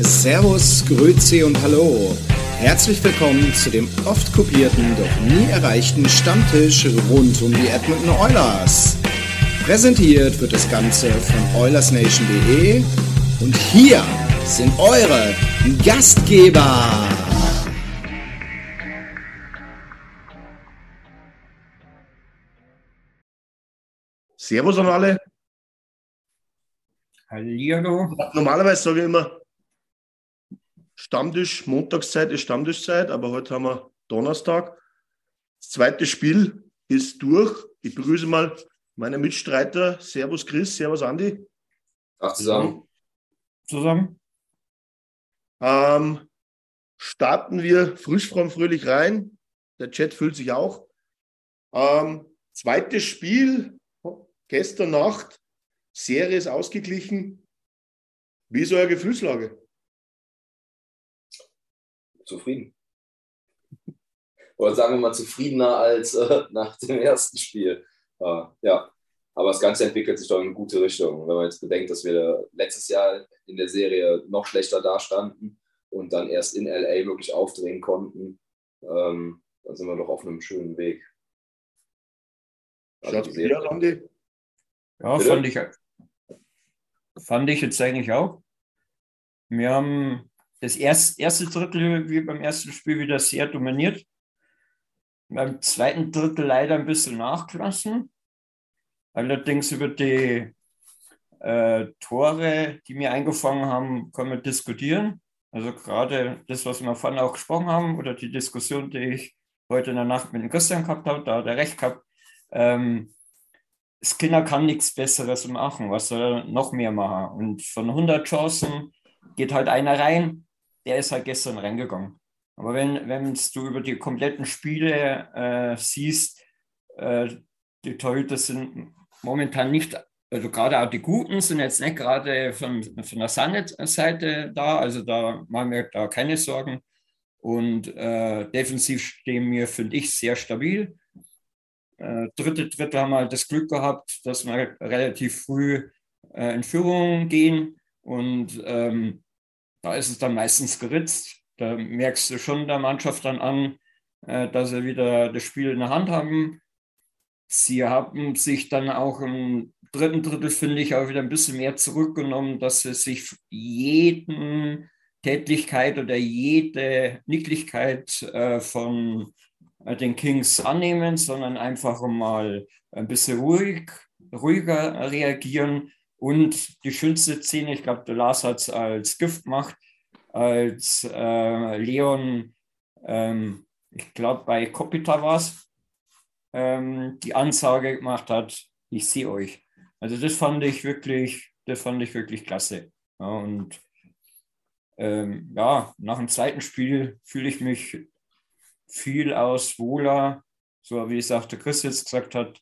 Servus, Grüezi und Hallo. Herzlich willkommen zu dem oft kopierten, doch nie erreichten Stammtisch rund um die Edmonton Oilers. Präsentiert wird das Ganze von OilersNation.de und hier sind eure Gastgeber. Servus an alle. Hallihallo. Normalerweise sage ich immer, Stammtisch, Montagszeit ist Stammtischzeit, aber heute haben wir Donnerstag. Das zweite Spiel ist durch. Ich begrüße mal meine Mitstreiter. Servus Chris, Servus Andi. Ach, zusammen. Zusammen. Ähm, starten wir frisch, fromm, fröhlich rein. Der Chat fühlt sich auch. Ähm, zweites Spiel, gestern Nacht. Serie ist ausgeglichen. Wie ist eure Gefühlslage? Zufrieden. Oder sagen wir mal zufriedener als äh, nach dem ersten Spiel. Äh, ja, aber das Ganze entwickelt sich doch in eine gute Richtung. Wenn man jetzt bedenkt, dass wir letztes Jahr in der Serie noch schlechter dastanden und dann erst in LA wirklich aufdrehen konnten, ähm, dann sind wir doch auf einem schönen Weg. Also Schaut dir an, Andi? Ja, Bitte? fand ich, fand ich jetzt eigentlich auch. Wir haben das erste, Drittel wie beim ersten Spiel wieder sehr dominiert. Beim zweiten Drittel leider ein bisschen nachgelassen. Allerdings über die äh, Tore, die wir eingefangen haben, können wir diskutieren. Also gerade das, was wir vorhin auch gesprochen haben, oder die Diskussion, die ich heute in der Nacht mit dem Christian gehabt habe, da hat er recht gehabt. Ähm, Skinner kann nichts Besseres machen, was soll er noch mehr machen? Und von 100 Chancen geht halt einer rein, der ist halt gestern reingegangen. Aber wenn, du über die kompletten Spiele äh, siehst, äh, die Torhüter sind momentan nicht, also gerade auch die Guten sind jetzt nicht gerade von, von der Sanet-Seite da, also da machen wir da keine Sorgen. Und äh, defensiv stehen wir, finde ich, sehr stabil. Äh, dritte Drittel haben wir halt das Glück gehabt, dass wir relativ früh äh, in Führung gehen und ähm, da ist es dann meistens geritzt. Da merkst du schon der Mannschaft dann an, äh, dass sie wieder das Spiel in der Hand haben. Sie haben sich dann auch im dritten Drittel, finde ich, auch wieder ein bisschen mehr zurückgenommen, dass sie sich jeden Tätigkeit oder jede Nicklichkeit äh, von äh, den Kings annehmen, sondern einfach mal ein bisschen ruhig, ruhiger reagieren. Und die schönste Szene, ich glaube, der Lars hat es als Gift gemacht, als äh, Leon, ähm, ich glaube, bei Kopita war es, ähm, die Ansage gemacht hat, ich sehe euch. Also das fand ich wirklich, das fand ich wirklich klasse. Ja, und ähm, ja, nach dem zweiten Spiel fühle ich mich viel aus wohler, so wie es auch der Chris jetzt gesagt hat,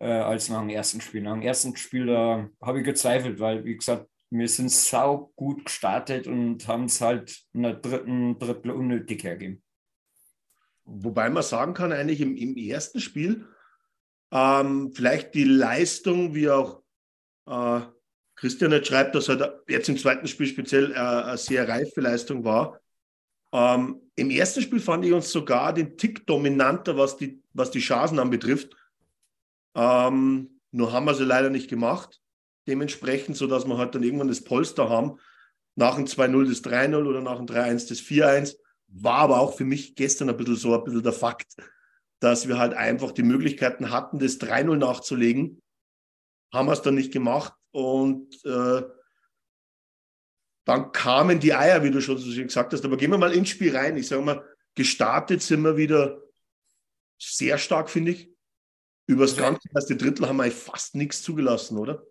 äh, als nach dem ersten Spiel. Nach dem ersten Spiel da habe ich gezweifelt, weil, wie gesagt, wir sind sau gut gestartet und haben es halt in der dritten Drittel unnötig hergegeben. Wobei man sagen kann, eigentlich im, im ersten Spiel, ähm, vielleicht die Leistung, wie auch äh, Christian jetzt schreibt, dass halt jetzt im zweiten Spiel speziell äh, eine sehr reife Leistung war. Ähm, Im ersten Spiel fand ich uns sogar den Tick dominanter, was die, was die Chancen anbetrifft. Ähm, nur haben wir sie leider nicht gemacht. dementsprechend, sodass wir halt dann irgendwann das Polster haben. Nach dem 2-0 das 3-0 oder nach dem 3-1 das 4-1. War aber auch für mich gestern ein bisschen so ein bisschen der Fakt, dass wir halt einfach die Möglichkeiten hatten, das 3-0 nachzulegen. Haben wir es dann nicht gemacht und äh, dann kamen die Eier, wie du schon so schön gesagt hast. Aber gehen wir mal ins Spiel rein. Ich sage mal, gestartet sind wir wieder sehr stark, finde ich. Über das ganze erste Drittel haben wir fast nichts zugelassen, oder?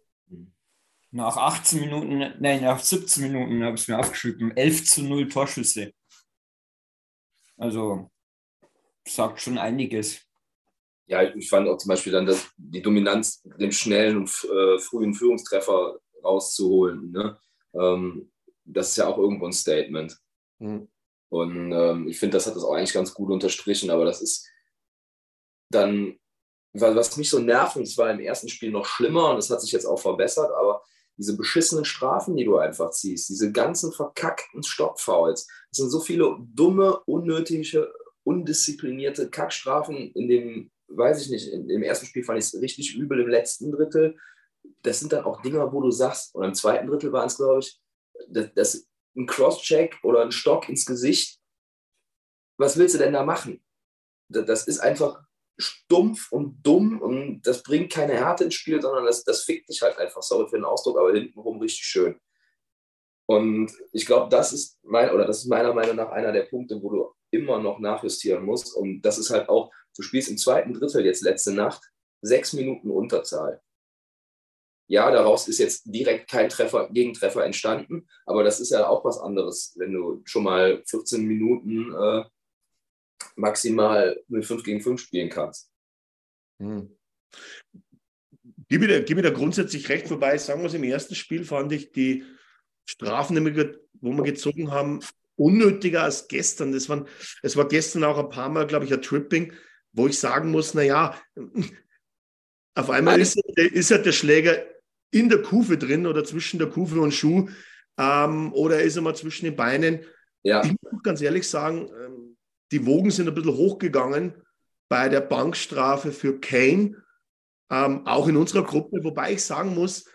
Nach 18 Minuten, nein, nach 17 Minuten habe ich es mir aufgeschrieben. 11 zu 0 Torschüsse. Also sagt schon einiges. Ja, ich fand auch zum Beispiel dann das, die Dominanz, den schnellen und äh, frühen Führungstreffer rauszuholen. Ne? Ähm, das ist ja auch irgendwo ein Statement. Mhm. Und ähm, ich finde, das hat das auch eigentlich ganz gut unterstrichen, aber das ist dann, was mich so nervt, und es war im ersten Spiel noch schlimmer und es hat sich jetzt auch verbessert, aber diese beschissenen Strafen, die du einfach ziehst, diese ganzen verkackten Stoppfouls, es sind so viele dumme, unnötige, undisziplinierte Kackstrafen in dem, weiß ich nicht, im ersten Spiel fand ich es richtig übel, im letzten Drittel. Das sind dann auch Dinger, wo du sagst, oder im zweiten Drittel waren es, glaube ich, das, das, ein Crosscheck oder ein Stock ins Gesicht. Was willst du denn da machen? Das ist einfach stumpf und dumm und das bringt keine Härte ins Spiel, sondern das, das fickt dich halt einfach, sorry für den Ausdruck, aber hintenrum richtig schön. Und ich glaube, das ist mein, oder das ist meiner Meinung nach einer der Punkte, wo du immer noch nachjustieren musst. Und das ist halt auch, du spielst im zweiten Drittel jetzt letzte Nacht sechs Minuten Unterzahl. Ja, daraus ist jetzt direkt kein Treffer, Gegentreffer entstanden, aber das ist ja auch was anderes, wenn du schon mal 14 Minuten äh, maximal mit 5 gegen 5 spielen kannst. Hm. Gib mir, da, gib mir da grundsätzlich recht vorbei. Sagen wir es, im ersten Spiel fand ich die Strafen, wo wir gezogen haben, unnötiger als gestern. Das waren, es war gestern auch ein paar Mal, glaube ich, ein Tripping, wo ich sagen muss, naja, auf einmal ist, ist ja der Schläger in der Kufe drin oder zwischen der Kufe und Schuh ähm, oder ist er mal zwischen den Beinen. Ja. Ich muss ganz ehrlich sagen, ähm, die Wogen sind ein bisschen hochgegangen bei der Bankstrafe für Kane, ähm, auch in unserer Gruppe, wobei ich sagen muss,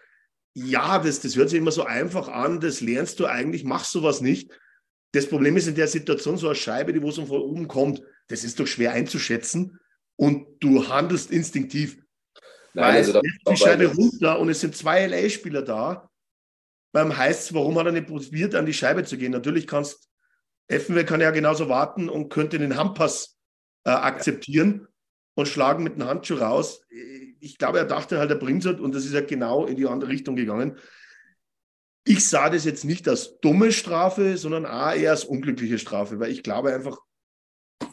ja, das, das hört sich immer so einfach an, das lernst du eigentlich, mach sowas nicht. Das Problem ist in der Situation so eine Scheibe, die wo so von oben kommt, das ist doch schwer einzuschätzen und du handelst instinktiv. Nein, also da, die Scheibe runter und es sind zwei LA-Spieler da. Beim heißt warum hat er nicht probiert, an die Scheibe zu gehen? Natürlich kannst Effenberg kann ja genauso warten und könnte den Handpass äh, akzeptieren und schlagen mit dem Handschuh raus. Ich glaube, er dachte halt, er bringt es und das ist ja genau in die andere Richtung gegangen. Ich sah das jetzt nicht als dumme Strafe, sondern eher als unglückliche Strafe, weil ich glaube einfach,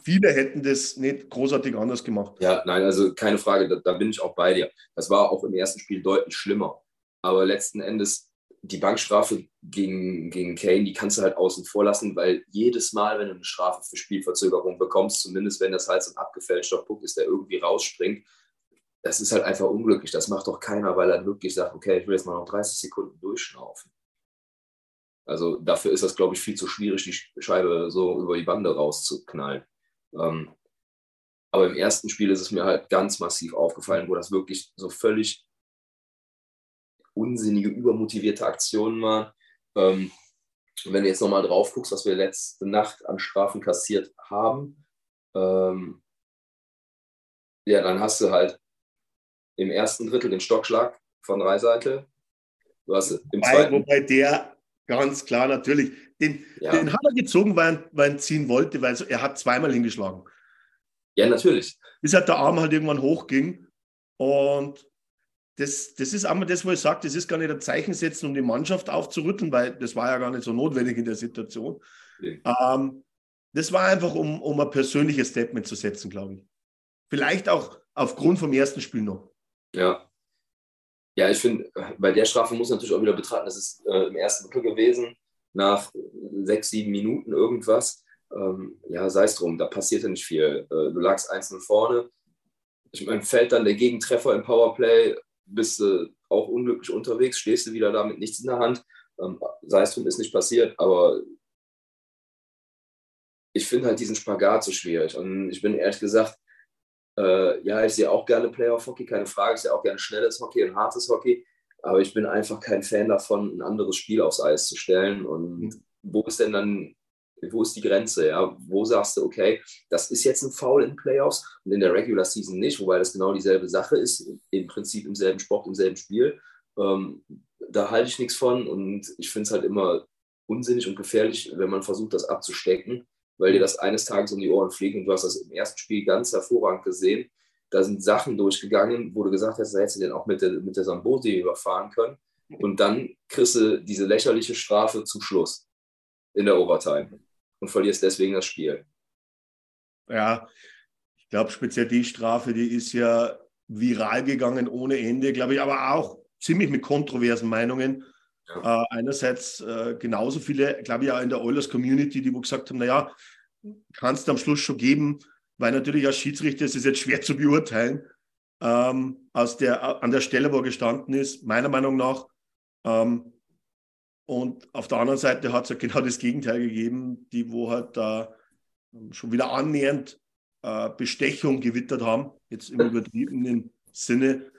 viele hätten das nicht großartig anders gemacht. Ja, nein, also keine Frage, da, da, bin ich auch bei dir. Das war auch im ersten Spiel deutlich schlimmer. Aber letzten Endes, die Bankstrafe gegen, gegen Kane, die kannst du halt außen vor lassen, weil jedes Mal, wenn du eine Strafe für Spielverzögerung bekommst, zumindest wenn das halt so ein abgefälschter Puck ist, der irgendwie rausspringt, das ist halt einfach unglücklich. Das macht doch keiner, weil er wirklich sagt, okay, ich will jetzt mal noch 30 Sekunden durchschnaufen. Also dafür ist das, glaube ich, viel zu schwierig, die Scheibe so über die Bande rauszuknallen. Ähm, aber im ersten Spiel ist es mir halt ganz massiv aufgefallen, wo das wirklich so völlig unsinnige, übermotivierte Aktionen waren. Ähm, wenn du jetzt nochmal drauf guckst, was wir letzte Nacht an Strafen kassiert haben, ähm, ja, dann hast du halt im ersten Drittel den Stockschlag von Dreiseitel. Du hast im wobei, zweiten wobei der ganz klar natürlich, den, ja. den hat er gezogen, weil er, weil er ziehen wollte, weil er hat zweimal hingeschlagen. Ja, natürlich. Bis halt der Arm halt irgendwann hochging. Und das, das ist einmal das, wo ich sage, das ist gar nicht ein Zeichen setzen, um die Mannschaft aufzurütteln, weil das war ja gar nicht so notwendig in der Situation. Nee. Ähm, das war einfach, um, um ein persönliches Statement zu setzen, glaube ich. Vielleicht auch aufgrund vom ersten Spiel noch. Ja. Ja, ich finde, bei der Strafe muss natürlich auch wieder betrachten, das ist äh, im ersten Drittel gewesen, nach sechs, sieben Minuten irgendwas. Ähm, ja, sei es drum, da passierte nicht viel. Äh, du lagst einzeln vorne. Ich meine, fällt dann der Gegentreffer im Powerplay, bist du auch unglücklich unterwegs, stehst du wieder da mit nichts in der Hand. Ähm, sei es drum, ist nicht passiert, aber ich finde halt diesen Spagat so schwierig. Und ich bin ehrlich gesagt, äh, ja, ich sehe auch gerne Playoff-Hockey, keine Frage. Ich sehe auch gerne schnelles Hockey und hartes Hockey. Aber ich bin einfach kein Fan davon, ein anderes Spiel aufs Eis zu stellen. Und mhm. wo ist denn dann, wo ist die Grenze? Ja? Wo sagst du, okay, das ist jetzt ein Foul in Playoffs und in der Regular Season nicht, wobei das genau dieselbe Sache ist, im Prinzip im selben Sport, im selben Spiel. Ähm, da halte ich nichts von und ich finde es halt immer unsinnig und gefährlich, wenn man versucht, das abzustecken, weil dir das eines Tages um die Ohren fliegt und du hast das im ersten Spiel ganz hervorragend gesehen da sind Sachen durchgegangen, wo du gesagt hast, da hättest du den auch mit der, mit der Sambosi überfahren können. Und dann kriegst du diese lächerliche Strafe zum Schluss in der Overtime und verlierst deswegen das Spiel. Ja, ich glaube speziell die Strafe, die ist ja viral gegangen ohne Ende, glaube ich, aber auch ziemlich mit kontroversen Meinungen. Ja. Äh, einerseits äh, genauso viele, glaube ich, auch in der Oilers Community, die wo gesagt haben, naja, kannst du am Schluss schon geben, weil natürlich als Schiedsrichter ist es jetzt schwer zu beurteilen, ähm, aus der, an der Stelle, wo er gestanden ist, meiner Meinung nach. Ähm, und auf der anderen Seite hat es ja genau das Gegenteil gegeben, die wo halt da äh, schon wieder annähernd äh, Bestechung gewittert haben, jetzt im übertriebenen Sinne.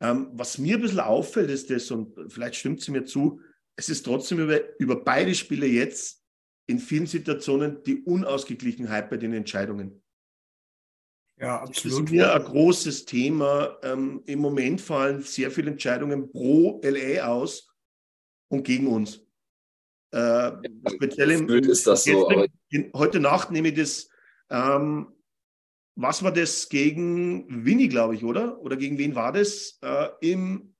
Ähm, was mir ein bisschen auffällt, ist das, und vielleicht stimmt sie mir zu, es ist trotzdem über, über beide Spiele jetzt in vielen Situationen die Unausgeglichenheit bei den Entscheidungen. Ja, absolut. Das ist mir ein großes Thema. Ähm, Im Moment fallen sehr viele Entscheidungen pro LA aus und gegen uns. Äh, speziell im, ist das so. In, heute Nacht nehme ich das. Ähm, was war das gegen Winnie, glaube ich, oder? Oder gegen wen war das? Äh, Im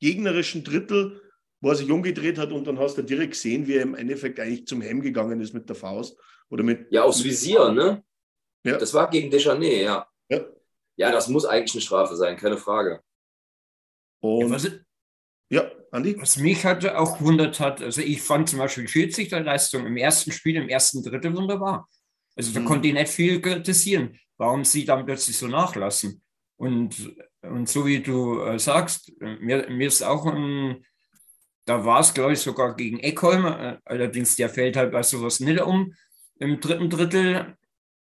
gegnerischen Drittel, wo er sich umgedreht hat und dann hast du direkt gesehen, wie er im Endeffekt eigentlich zum Hemm gegangen ist mit der Faust. Oder mit, ja, aufs Visier, ne? Ja. Das war gegen Deschanel, ja. ja. Ja, das muss eigentlich eine Strafe sein, keine Frage. Und, ja, was, ja, Andi? Was mich halt auch gewundert hat, also ich fand zum Beispiel die Schiedsrichterleistung im ersten Spiel, im ersten Drittel wunderbar. Also da mhm. konnte ich nicht viel kritisieren, warum sie dann plötzlich so nachlassen. Und, und so wie du äh, sagst, mir, mir ist auch ein, da war es, glaube ich, sogar gegen Eckholm, äh, allerdings der fällt halt bei sowas nicht um im dritten Drittel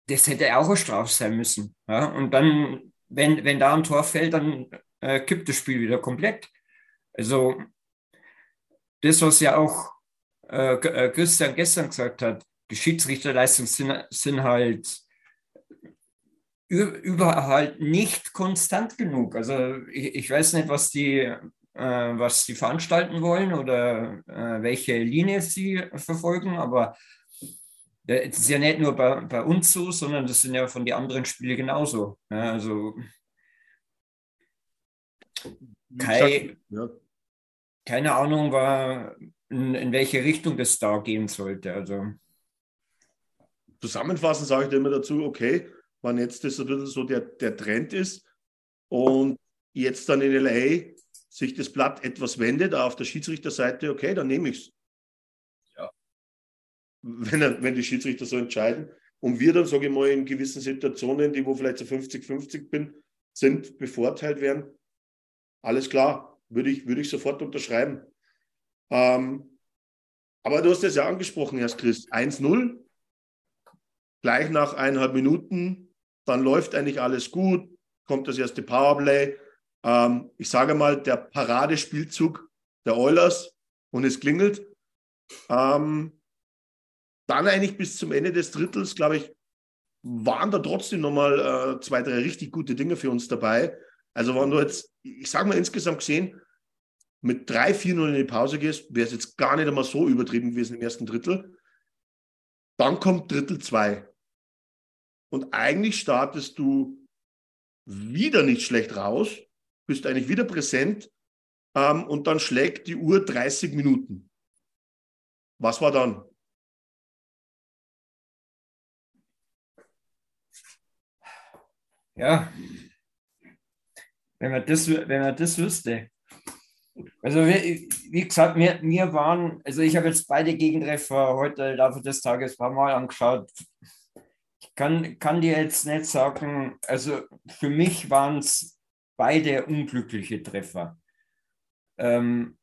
das hätte auch eine Strafe sein müssen. Ja? Und dann, wenn, wenn da ein Tor fällt, dann äh, kippt das Spiel wieder komplett. Also das, was ja auch äh, äh Christian gestern gesagt hat, die Schiedsrichterleistungen sind, sind halt überall halt nicht konstant genug. Also ich, ich weiß nicht, was die, äh, was die veranstalten wollen oder äh, welche Linie sie verfolgen, aber es ist ja nicht nur bei, bei, uns so, sondern das sind ja von den anderen Spielen genauso. Ja, also Kai, ja. keine Ahnung, war, in, in, welche Richtung das da gehen sollte. Also Zusammenfassend sage ich dir immer dazu, okay, wenn jetzt das so der, der Trend ist und jetzt dann in LA sich das Blatt etwas wendet auf der Schiedsrichterseite, okay, dann nehme ich es wenn, er, wenn die Schiedsrichter so entscheiden. Und wir dann, sage ich mal, in gewissen Situationen, die wo vielleicht so 50-50 bin, sind, bevorteilt werden. Alles klar, würde ich, würde ich sofort unterschreiben. Ähm, aber du hast es ja angesprochen, Herr Christ. 1-0, gleich nach eineinhalb Minuten, dann läuft eigentlich alles gut, kommt das erste Powerplay. Ähm, ich sage mal, der Paradespielzug der Oilers und es klingelt. Ähm, dann eigentlich bis zum Ende des Drittels, glaube ich, waren da trotzdem nochmal äh, zwei, drei richtig gute Dinge für uns dabei. Also wenn du jetzt, ich sage mal insgesamt gesehen, mit 3-4-0 in die Pause gehst, wäre es jetzt gar nicht einmal so übertrieben gewesen im ersten Drittel. Dann kommt Drittel 2. Und eigentlich startest du wieder nicht schlecht raus, bist eigentlich wieder präsent ähm, und dann schlägt die Uhr 30 Minuten. Was war dann? Ja, wenn man das, wenn man das wüsste. Also wie, wie gesagt, mir, mir waren, also ich habe jetzt beide Gegentreffer heute Laufe des Tages paar Mal angeschaut. Ich kann, kann dir jetzt nicht sagen, also für mich waren es beide unglückliche Treffer. Ähm,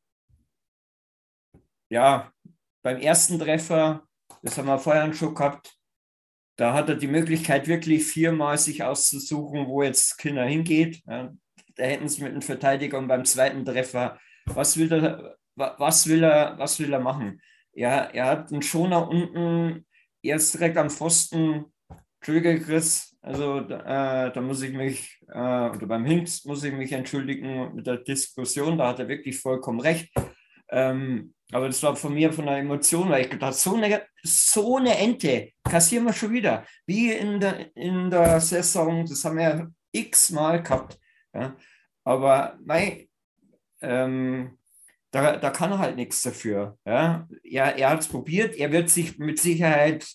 ja, beim ersten Treffer, das haben wir vorher schon gehabt, da hat er die Möglichkeit, wirklich viermal sich auszusuchen, wo jetzt Kinder hingeht. Ja, da hätten sie mit einem Verteidiger und beim zweiten Treffer, was will er, was will er, was will er machen? Er, er hat einen Schoner unten, erst direkt am Pfosten, Entschuldige Chris, also äh, da muss ich mich, äh, oder beim Hinks muss ich mich entschuldigen mit der Diskussion, da hat er wirklich vollkommen recht. Ähm, aber das war von mir von der Emotion, weil ich gedacht so eine, so eine Ente kassieren wir schon wieder. Wie in der, in der Saison, das haben wir x-mal gehabt. Ja. Aber nein, ähm, da, da kann er halt nichts dafür. Ja. Er, er hat es probiert, er wird sich mit Sicherheit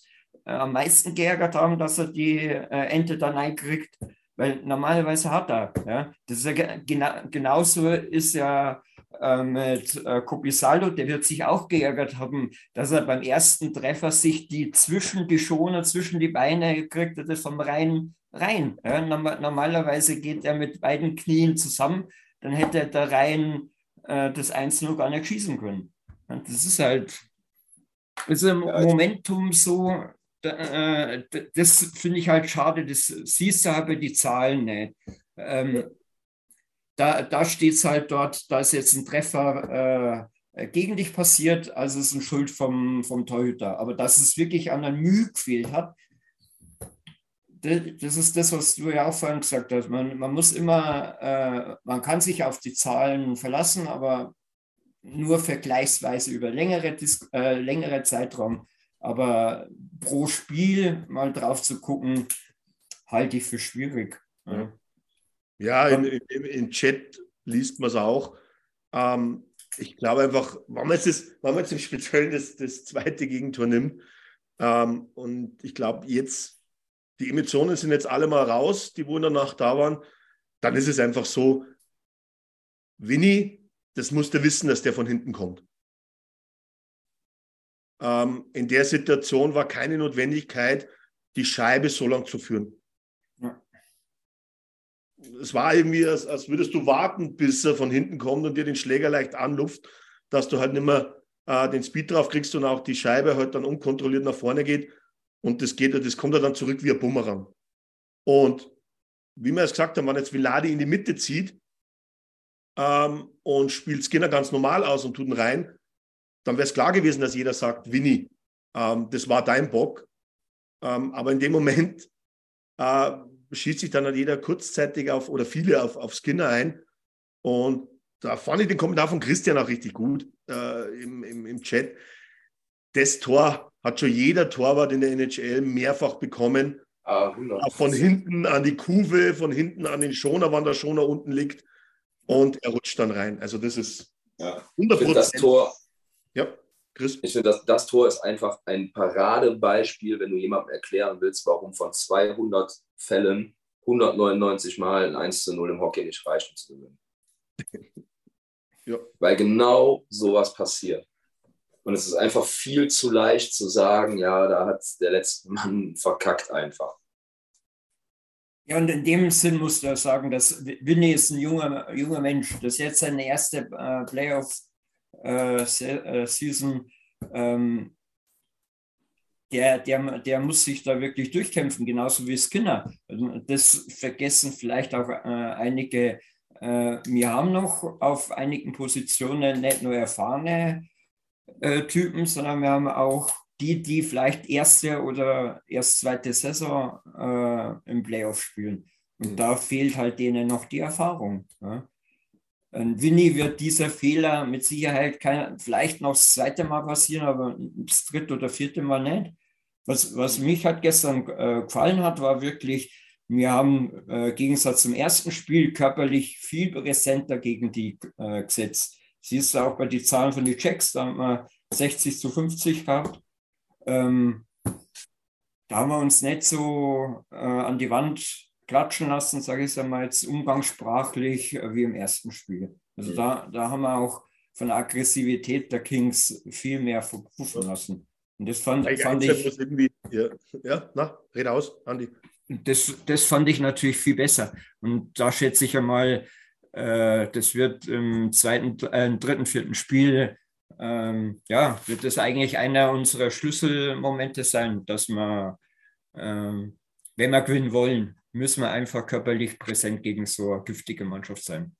äh, am meisten geärgert haben, dass er die äh, Ente dann einkriegt, weil normalerweise hat er. Ja. Das ist ja gena genauso ist ja äh, mit äh, Copisaldo, der wird sich auch geärgert haben, dass er beim ersten Treffer sich die zwischen die Schoner, zwischen die Beine kriegt, das vom Rhein rein. Ja, normalerweise geht er mit beiden Knien zusammen, dann hätte der Rhein äh, das 1-0 gar nicht schießen können. Und das ist halt, also im Momentum so, da, äh, das finde ich halt schade, das siehst du aber die Zahlen nicht. Ähm, da, da steht es halt dort, da ist jetzt ein Treffer äh, gegen dich passiert, also ist ein Schuld vom, vom Torhüter. Aber dass es wirklich an der Mühe gefehlt hat, das ist das, was du ja auch vorhin gesagt hast. Man, man muss immer, äh, man kann sich auf die Zahlen verlassen, aber nur vergleichsweise über längere, äh, längere Zeitraum. Aber pro Spiel mal drauf zu gucken, halte ich für schwierig. Ja. Ja, im, im, im Chat liest man es auch. Ähm, ich glaube einfach, wenn man jetzt, das, wenn man jetzt im Speziellen das, das zweite Gegentor nimmt, ähm, und ich glaube, jetzt, die Emotionen sind jetzt alle mal raus, die wo danach da waren, dann ist es einfach so, Winnie, das musst du wissen, dass der von hinten kommt. Ähm, in der Situation war keine Notwendigkeit, die Scheibe so lang zu führen es war irgendwie, als, als würdest du warten, bis er von hinten kommt und dir den Schläger leicht anluft, dass du halt nicht mehr äh, den Speed drauf kriegst und auch die Scheibe halt dann unkontrolliert nach vorne geht. Und das geht, das kommt dann zurück wie ein Bumerang. Und wie wir es gesagt haben, wenn jetzt Viladi in die Mitte zieht ähm, und spielt Skinner ganz normal aus und tut ihn rein, dann wäre es klar gewesen, dass jeder sagt, Winnie, ähm, das war dein Bock. Ähm, aber in dem Moment äh, schießt sich dann halt jeder kurzzeitig auf oder viele auf, auf Skinner ein. Und da fand ich den Kommentar von Christian auch richtig gut äh, im, im, im Chat. Das Tor hat schon jeder Torwart in der NHL mehrfach bekommen. Ah, von hinten an die Kuve, von hinten an den Schoner, wann der Schoner unten liegt. Und er rutscht dann rein. Also das ist ja. 100%. Das Tor, ja. Chris? Ich finde, das, das Tor ist einfach ein Paradebeispiel, wenn du jemandem erklären willst, warum von 200 Fällen 199 Mal ein 1 zu 0 im Hockey nicht reicht, um zu gewinnen. ja. Weil genau sowas passiert. Und es ist einfach viel zu leicht zu sagen, ja, da hat der letzte Mann verkackt einfach. Ja, und in dem Sinn musst du sagen, dass Winnie ist ein junger, junger Mensch. Das ist jetzt seine erste äh, Playoff äh, äh, ähm, der, der, der muss sich da wirklich durchkämpfen, genauso wie Skinner. Das vergessen vielleicht auch äh, einige. Äh, wir haben noch auf einigen Positionen nicht nur erfahrene äh, Typen, sondern wir haben auch die, die vielleicht erste oder erst zweite Saison äh, im Playoff spielen. Und mhm. da fehlt halt denen noch die Erfahrung. Ja? Und Winnie wird dieser Fehler mit Sicherheit kein, vielleicht noch das zweite Mal passieren, aber das dritte oder vierte Mal nicht. Was, was mich halt gestern äh, gefallen hat, war wirklich, wir haben äh, im Gegensatz zum ersten Spiel körperlich viel präsenter gegen die äh, gesetzt. Siehst du auch bei den Zahlen von den Checks, da haben wir 60 zu 50 gehabt. Ähm, da haben wir uns nicht so äh, an die Wand klatschen lassen, sage ich es einmal jetzt umgangssprachlich, äh, wie im ersten Spiel. Also mhm. da, da haben wir auch von der Aggressivität der Kings viel mehr verpuffen lassen. Und das fand, ja, fand ich. Ja, ja, na, red aus, Andi. Das, das fand ich natürlich viel besser. Und da schätze ich einmal, das wird im zweiten, äh, dritten, vierten Spiel, ähm, ja, wird das eigentlich einer unserer Schlüsselmomente sein, dass wir, ähm, wenn wir gewinnen wollen, müssen wir einfach körperlich präsent gegen so eine giftige Mannschaft sein.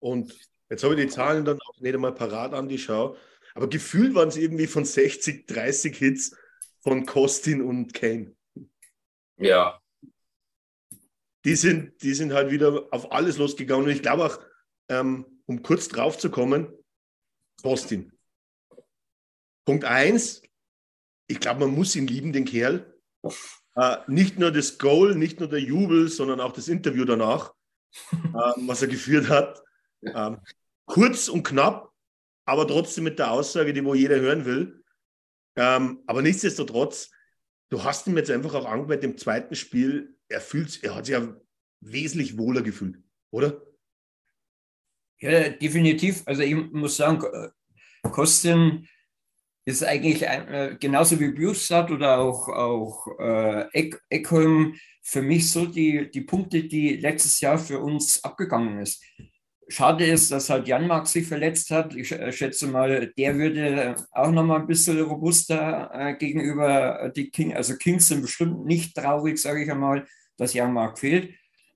Und jetzt habe ich die Zahlen dann auch nicht einmal parat an die Schau. Aber gefühlt waren es irgendwie von 60, 30 Hits von Kostin und Kane. Ja. Die sind, die sind halt wieder auf alles losgegangen. Und ich glaube auch, ähm, um kurz drauf zu kommen, Kostin. Punkt eins, ich glaube, man muss ihn lieben, den Kerl. Äh, nicht nur das Goal, nicht nur der Jubel, sondern auch das Interview danach, äh, was er geführt hat. Ähm, kurz und knapp, aber trotzdem mit der Aussage, die wo jeder hören will. Ähm, aber nichtsdestotrotz, du hast ihm jetzt einfach auch angemerkt im zweiten Spiel, er fühlt, er hat sich ja wesentlich wohler gefühlt, oder? Ja, definitiv. Also ich muss sagen, Kostin ist eigentlich ein, äh, genauso wie Bjustad oder auch, auch äh, Eck, Eckholm für mich so die, die Punkte, die letztes Jahr für uns abgegangen ist. Schade ist, dass halt Janmark sich verletzt hat. Ich äh, schätze mal, der würde auch noch mal ein bisschen robuster äh, gegenüber die King. Also Kings sind bestimmt nicht traurig, sage ich einmal, dass Janmark fehlt.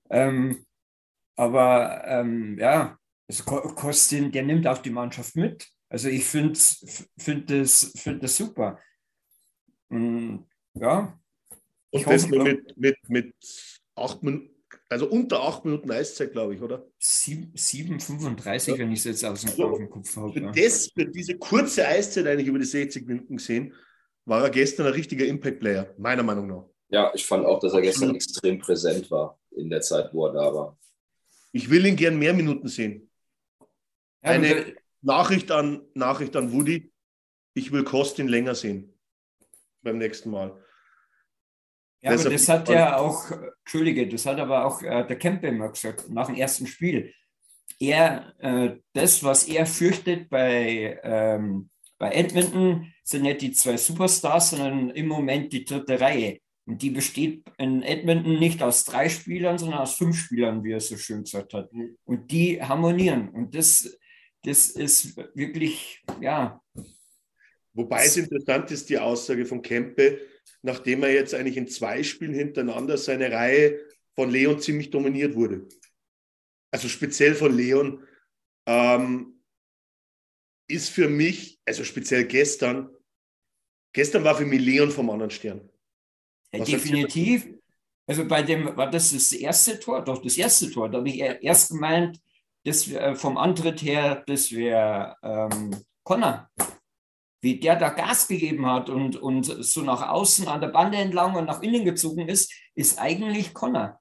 Ähm, aber ähm, ja, also Kostin, der nimmt auch die Mannschaft mit. Also ich finde find das, find das super. Und, ja. Und das hoffe, mit, mit, mit acht Minuten, also unter acht Minuten Eiszeit, glaube ich, oder? 7,35, ja. wenn ich es jetzt aus dem, also, auf dem Kopf habe. Für, ja. das, für diese kurze Eiszeit eigentlich über die 60 Minuten gesehen, war er gestern ein richtiger Impact-Player, meiner Meinung nach. Ja, ich fand auch, dass er gestern extrem präsent war in der Zeit, wo er da war. Ich will ihn gern mehr Minuten sehen. Eine Nachricht an, Nachricht an Woody. Ich will Kostin länger sehen. Beim nächsten Mal. Ja, aber das hat ja auch, Entschuldige, das hat aber auch äh, der Kempe immer gesagt, nach dem ersten Spiel. Er, äh, das, was er fürchtet bei, ähm, bei Edmonton, sind nicht die zwei Superstars, sondern im Moment die dritte Reihe. Und die besteht in Edmonton nicht aus drei Spielern, sondern aus fünf Spielern, wie er so schön gesagt hat. Mhm. Und die harmonieren. Und das, das ist wirklich, ja. Wobei es interessant ist, die Aussage von Kempe, nachdem er jetzt eigentlich in zwei Spielen hintereinander seine Reihe von Leon ziemlich dominiert wurde. Also speziell von Leon, ähm, ist für mich, also speziell gestern, gestern war für mich Leon vom anderen Stern. Ja, definitiv. Also bei dem, war das das erste Tor? Doch, das erste Tor. Da habe ich erst gemeint, das wär, äh, vom Antritt her, das wäre ähm, Connor. Wie der da Gas gegeben hat und, und so nach außen an der Bande entlang und nach innen gezogen ist, ist eigentlich Connor.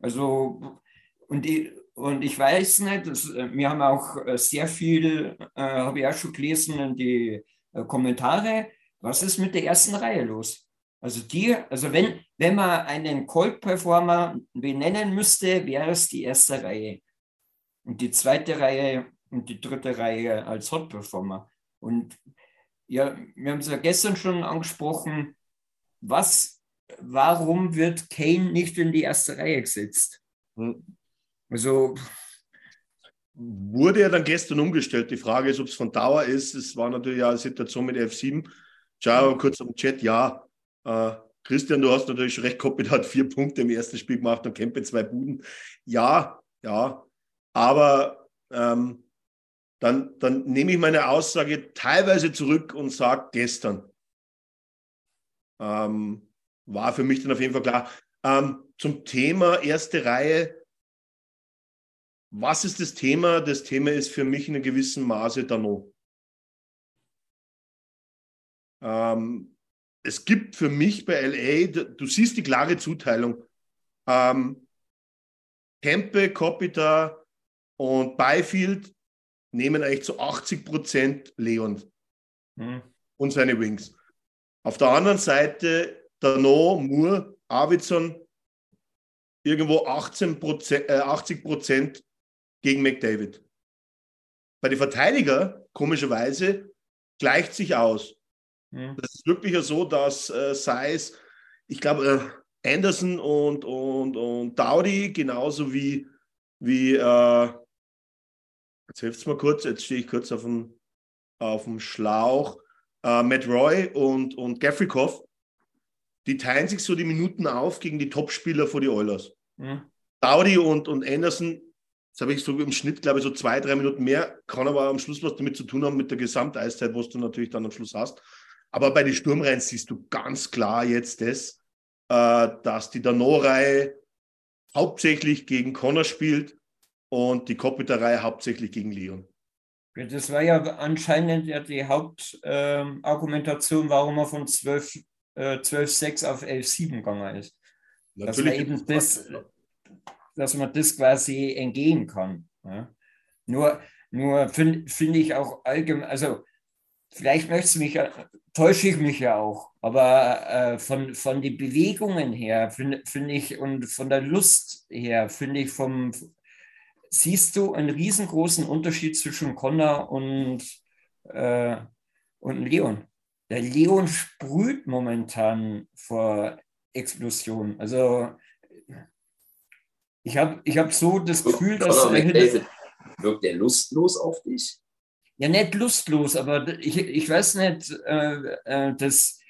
Also, und ich, und ich weiß nicht, das, äh, wir haben auch äh, sehr viel, äh, habe ich auch schon gelesen in die äh, Kommentare, was ist mit der ersten Reihe los? Also die, also wenn, wenn man einen Cold-Performer benennen müsste, wäre es die erste Reihe. Und die zweite Reihe und die dritte Reihe als Hot-Performer. Und ja, wir haben es ja gestern schon angesprochen, was, warum wird Kane nicht in die erste Reihe gesetzt? Hm. Also wurde er dann gestern umgestellt. Die Frage ist, ob es von Dauer ist. Es war natürlich ja eine Situation mit F7. Ciao, kurz am Chat, ja. Äh, Christian, du hast natürlich recht Koppel hat vier Punkte im ersten Spiel gemacht und Kempe zwei Buden. Ja, ja, aber ähm, dann, dann nehme ich meine Aussage teilweise zurück und sage gestern. Ähm, war für mich dann auf jeden Fall klar. Ähm, zum Thema erste Reihe. Was ist das Thema? Das Thema ist für mich in einem gewissen Maße Dano. Ähm, es gibt für mich bei LA, du siehst die klare Zuteilung. Ähm, Kempe, Kopita und Byfield nehmen eigentlich zu 80 Prozent Leon mhm. und seine Wings. Auf der anderen Seite Dano, Moore, Arvidsson irgendwo 18 äh, 80 Prozent gegen McDavid. Bei den Verteidiger, komischerweise, gleicht sich aus. Mhm. Das ist wirklich so, dass äh, sei es, ich glaube, äh, Anderson und, und, und Dowdy, genauso wie, wie äh, jetzt hilft es mal kurz, jetzt stehe ich kurz auf dem, auf dem Schlauch, äh, Matt Roy und, und Gaffrey Koff, die teilen sich so die Minuten auf gegen die Topspieler vor die Oilers. Mhm. Dowdy und, und Anderson, das habe ich so im Schnitt, glaube ich, so zwei, drei Minuten mehr, kann aber am Schluss was damit zu tun haben mit der Gesamteiszeit, was du natürlich dann am Schluss hast. Aber bei den Sturmreihen siehst du ganz klar jetzt das, äh, dass die Dano-Reihe hauptsächlich gegen Connor spielt und die Kopiter-Reihe hauptsächlich gegen Leon. Das war ja anscheinend ja die Hauptargumentation, warum er von 12, äh, 12,6 auf 11,7 gegangen ist. Dass man eben das, dass man das quasi entgehen kann. Ja. Nur, nur finde find ich auch allgemein, also vielleicht möchte mich, ja- täusche ich mich ja auch, aber äh, von, von den Bewegungen her finde find ich und von der Lust her finde ich vom, siehst du einen riesengroßen Unterschied zwischen Connor und, äh, und Leon. Der Leon sprüht momentan vor Explosion. Also ich habe ich hab so das Gefühl, dass er McDavid, wirkt der lustlos auf dich? Ja, nicht lustlos, aber ich, ich weiß nicht, äh, äh, das,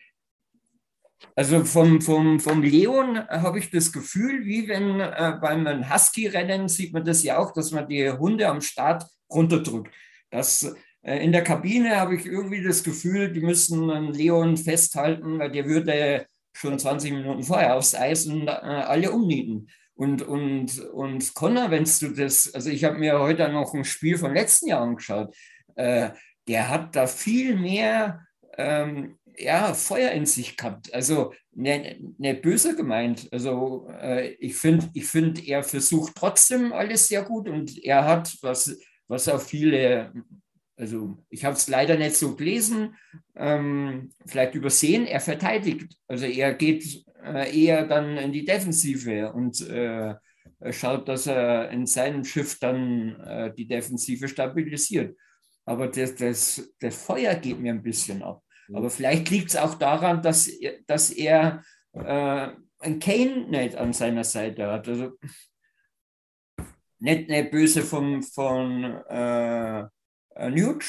also vom, vom, vom Leon habe ich das Gefühl, wie wenn äh, beim Husky-Rennen sieht man das ja auch, dass man die Hunde am Start runterdrückt. Das, äh, in der Kabine habe ich irgendwie das Gefühl, die müssen einen Leon festhalten, weil der würde schon 20 Minuten vorher aufs Eis und äh, alle umnieten. Und, und, und Connor, wenn du das, also ich habe mir heute noch ein Spiel vom letzten Jahr angeschaut, äh, der hat da viel mehr ähm, ja, Feuer in sich gehabt. Also nicht, nicht böse gemeint. Also äh, ich finde, ich find, er versucht trotzdem alles sehr gut und er hat, was, was auch viele, also ich habe es leider nicht so gelesen, ähm, vielleicht übersehen, er verteidigt. Also er geht äh, eher dann in die Defensive und äh, schaut, dass er in seinem Schiff dann äh, die Defensive stabilisiert. Aber das, das, das Feuer geht mir ein bisschen ab. Aber vielleicht liegt es auch daran, dass, er- dass er äh, einen Kane nicht an seiner Seite hat. Also nicht, nicht böse vom, von äh, Nuge,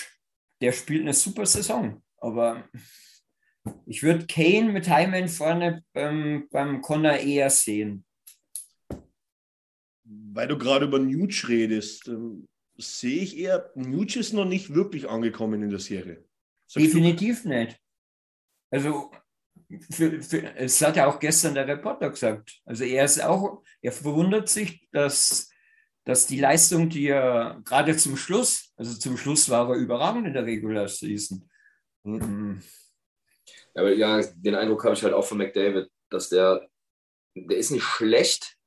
der spielt eine super Saison. Aber ich würde Kane mit Heimen vorne beim, beim Connor eher sehen. Weil du gerade über Nuge redest, ähm, sehe ich eher, Nuge ist noch nicht wirklich angekommen in der Serie. Sagst du? Definitiv nicht. Also, für, für, es hat ja auch gestern der Reporter gesagt. Also, er ist auch, er verwundert sich, dass, dass die Leistung, die er gerade zum Schluss, also zum Schluss war er überragend in der Regular Season. Mhm. Aber ja, den Eindruck habe ich halt auch von McDavid, dass der, der ist nicht schlecht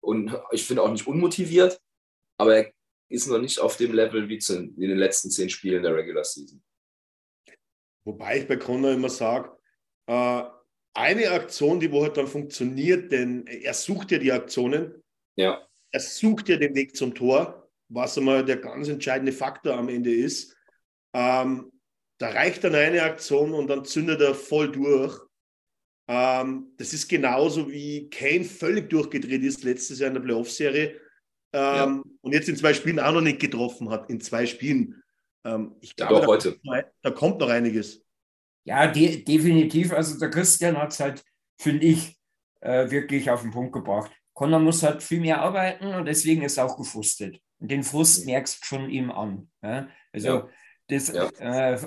und ich finde auch nicht unmotiviert, aber er ist noch nicht auf dem Level wie in den letzten zehn Spielen der Regular Season. Wobei ich bei Connor immer sage, äh, eine Aktion, die wo halt dann funktioniert, denn er sucht ja die Aktionen, Ja, er sucht ja den Weg zum Tor, was einmal der ganz entscheidende Faktor am Ende ist. Ähm, da reicht dann eine Aktion und dann zündet er voll durch. Ähm, das ist genauso wie Kane völlig durchgedreht ist letztes Jahr in der Playoff-Serie ähm, und jetzt in zwei Spielen auch noch nicht getroffen hat. In zwei Spielen. Ähm, ich Ja, glaube, doch, da, heute. kommt noch- da kommt noch einiges. Ja, de definitiv. Also, der Christian hat es halt, finde ich, äh, wirklich auf den Punkt gebracht. Connor muss halt viel mehr arbeiten und deswegen ist er auch gefrustet. Und den Frust merkst du schon ihm an. Ja? Also, Ja. Das, Ja. äh,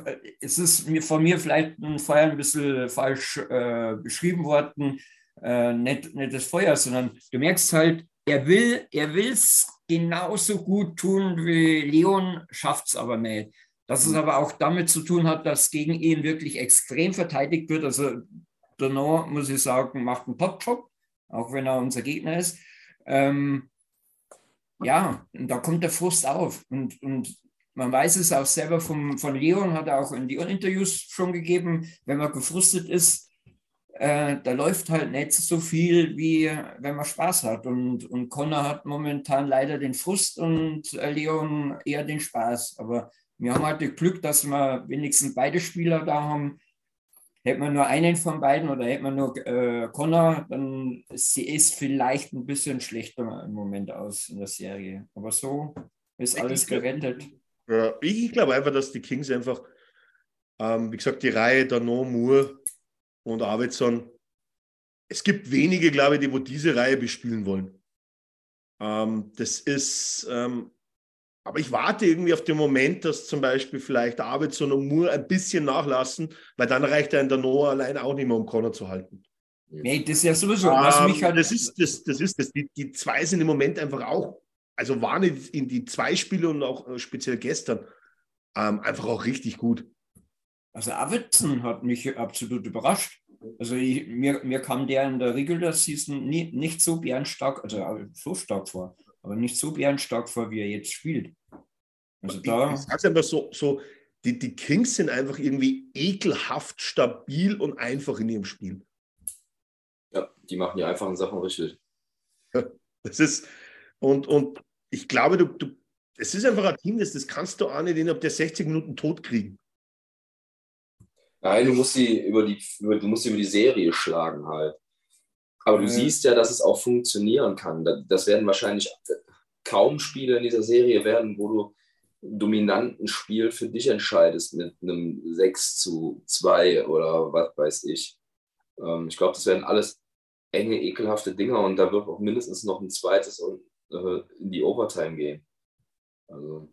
es ist mir von mir vielleicht ein vorher ein bisschen falsch äh, beschrieben worden. Äh, nicht, nicht das Feuer, sondern du merkst halt, er will er es genauso gut tun wie Leon, schafft es aber nicht. Dass es aber auch damit zu tun hat, dass gegen ihn wirklich extrem verteidigt wird. Also Donau, muss ich sagen, macht einen Top-Job, auch wenn er unser Gegner ist. Ähm, ja, und da kommt der Frust auf. Und, und man weiß es auch selber vom, von Leon, hat er auch in die Interviews schon gegeben, wenn man gefrustet ist, äh, da läuft halt nicht so viel, wie wenn man Spaß hat. Und, und Connor hat momentan leider den Frust und äh, Leon eher den Spaß. Aber wir haben halt das Glück, dass wir wenigstens beide Spieler da haben. Hätte man nur einen von beiden oder hätte man nur äh, Connor, dann sie ist vielleicht ein bisschen schlechter im Moment aus in der Serie. Aber so ist alles gerettet. Ja, ich glaube einfach, dass die Kings einfach, ähm, wie gesagt, die Reihe Dano, Moore und Arvidsson es gibt wenige, glaube ich, die wo diese Reihe bespielen wollen. Ähm, das ist, ähm, aber ich warte irgendwie auf den Moment, dass zum Beispiel vielleicht Davidson und Moore ein bisschen nachlassen, weil dann reicht er in der Noah allein auch nicht mehr, um Corner zu halten. Nee, das ist ja sowieso, was Ähm, mich halt. das ist das, das ist das. Die, die zwei sind im Moment einfach auch, also waren in in die zwei Spiele und auch äh, speziell gestern ähm, einfach auch richtig gut. Also Arvidsson hat mich absolut überrascht. Also ich, mir, mir kam der in der Regular Season nie, nicht so bärenstark, also so stark vor, aber nicht so bärenstark vor, wie er jetzt spielt. Also Ich, da, ich sag's einfach so, so die, die Kings sind einfach irgendwie ekelhaft stabil und einfach in ihrem Spiel. Ja, die machen die einfachen Sachen richtig. Das ist, und, und ich glaube, du, du, es ist einfach ein Team, das, das kannst du auch nicht innerhalb der 60 Minuten tot kriegen. Nein, du musst sie über die, über, du musst sie über die Serie schlagen halt. Aber du Ja. siehst ja, dass es auch funktionieren kann. Da- Das werden wahrscheinlich kaum Spiele in dieser Serie werden, wo du ein dominanten Spiel für dich entscheidest mit einem 6 zu 2 oder was weiß ich. Ähm, ich glaube, das werden alles enge, ekelhafte Dinger und da wird auch mindestens noch ein zweites äh, in die Overtime gehen. Also,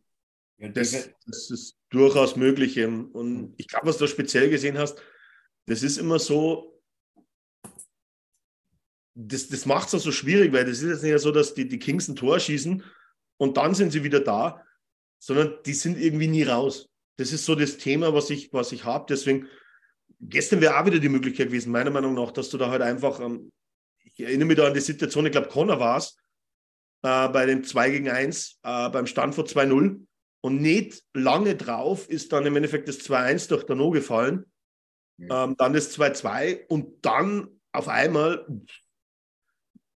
ja, Das, das ist durchaus möglich. ähm, Und ich glaube, was du speziell gesehen hast, das ist immer so, das, das macht es auch so schwierig, weil das ist jetzt nicht so, dass die, die Kings ein Tor schießen und dann sind sie wieder da, sondern die sind irgendwie nie raus. Das ist so das Thema, was ich, was ich habe. Deswegen, gestern wäre auch wieder die Möglichkeit gewesen, meiner Meinung nach, dass du da halt einfach, ähm, ich erinnere mich da an die Situation, ich glaube, Connor war es, äh, bei dem 2 gegen 1, äh, beim Stand vor 2-0. Und nicht lange drauf ist dann im Endeffekt das 2-1 durch Dano gefallen. Ähm, dann das 2-2 und dann auf einmal,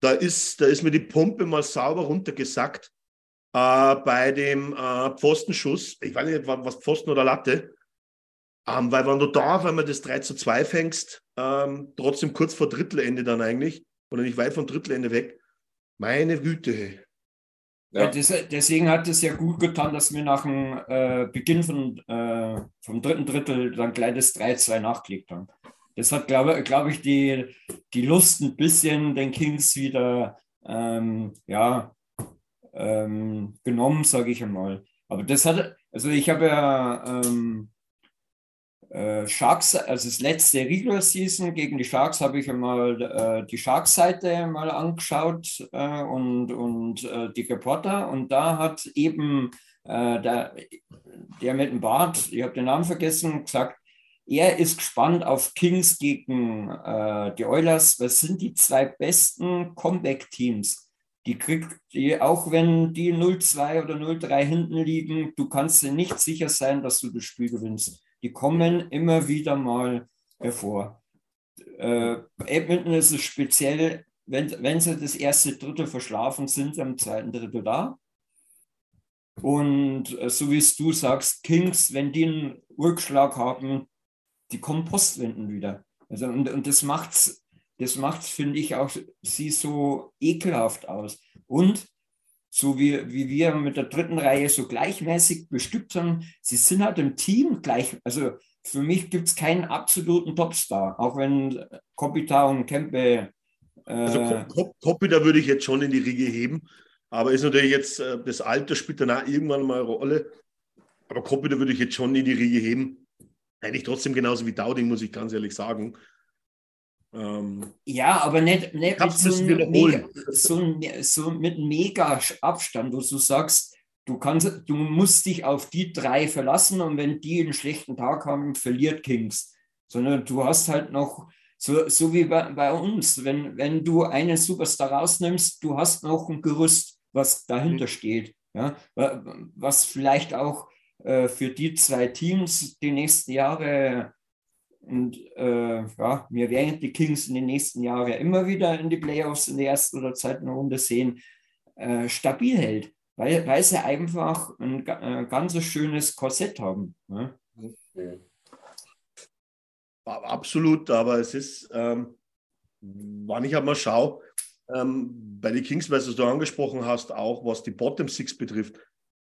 da ist, da ist mir die Pumpe mal sauber runtergesackt äh, bei dem äh, Pfostenschuss. Ich weiß nicht, was Pfosten oder Latte. Ähm, weil wenn du da auf einmal das 3 zu 2 fängst, ähm, trotzdem kurz vor Drittelende dann eigentlich, oder nicht weit von Drittelende weg, meine Güte. Ja. deswegen hat es ja gut getan, dass wir nach dem äh, Beginn von, äh, vom dritten Drittel dann gleich das 3-2 nachgelegt haben. Das hat, glaube glaub ich, die, die Lust ein bisschen den Kings wieder ähm, ja, ähm, genommen, sage ich einmal. Aber das hat, also ich habe ja ähm, äh, Sharks, also das letzte Regular Season gegen die Sharks habe ich einmal äh, die Sharks-Seite mal angeschaut äh, und, und äh, die Reporter und da hat eben äh, der, der mit dem Bart, ich habe den Namen vergessen, gesagt, er ist gespannt auf Kings gegen äh, die Oilers. Was sind die zwei besten Comeback-Teams? Die kriegt die, auch wenn die 0-2 oder 0-3 hinten liegen, du kannst dir nicht sicher sein, dass du das Spiel gewinnst. Die kommen immer wieder mal hervor. Äh, Edmonton ist es speziell, wenn, wenn sie das erste Drittel verschlafen, sind am zweiten Drittel da. Und äh, so wie es du sagst, Kings, wenn die einen Rückschlag haben, die kommen postwenden wieder. Also, und, und das macht's, das macht's, finde ich, auch sie so ekelhaft aus. Und so wie, wie wir mit der dritten Reihe so gleichmäßig bestückt haben, sie sind halt im Team gleich. Also für mich gibt es keinen absoluten Topstar, auch wenn Kopita und Kempe. Äh, Also Kop- Koppi, da würde ich jetzt schon in die Riege heben. Aber ist natürlich jetzt, äh, das Alter spielt dann auch irgendwann mal eine Rolle. Aber Koppi, da würde ich jetzt schon in die Riege heben. Eigentlich trotzdem genauso wie Dowding, muss ich ganz ehrlich sagen. Ähm, Ja, aber nicht, nicht mit so, einem mega, so, so mit mega Abstand, wo du sagst, du kannst, du musst dich auf die drei verlassen und wenn die einen schlechten Tag haben, verliert Kings. Sondern du hast halt noch, so, so wie bei, bei uns, wenn, wenn du einen Superstar rausnimmst, du hast noch ein Gerüst, was dahinter Mhm. steht. Ja? Wa- Was vielleicht auch äh, für die zwei Teams die nächsten Jahre und äh, ja, wir werden die Kings in den nächsten Jahren immer wieder in die Playoffs in der ersten oder zweiten Runde sehen, äh, stabil hält, weil, weil sie einfach ein, ga- äh, ganz schönes Korsett haben. Ne? absolut, aber es ist, ähm, wann ich einmal schaue, ähm, bei den Kings, weil du angesprochen hast, auch was die Bottom Six betrifft,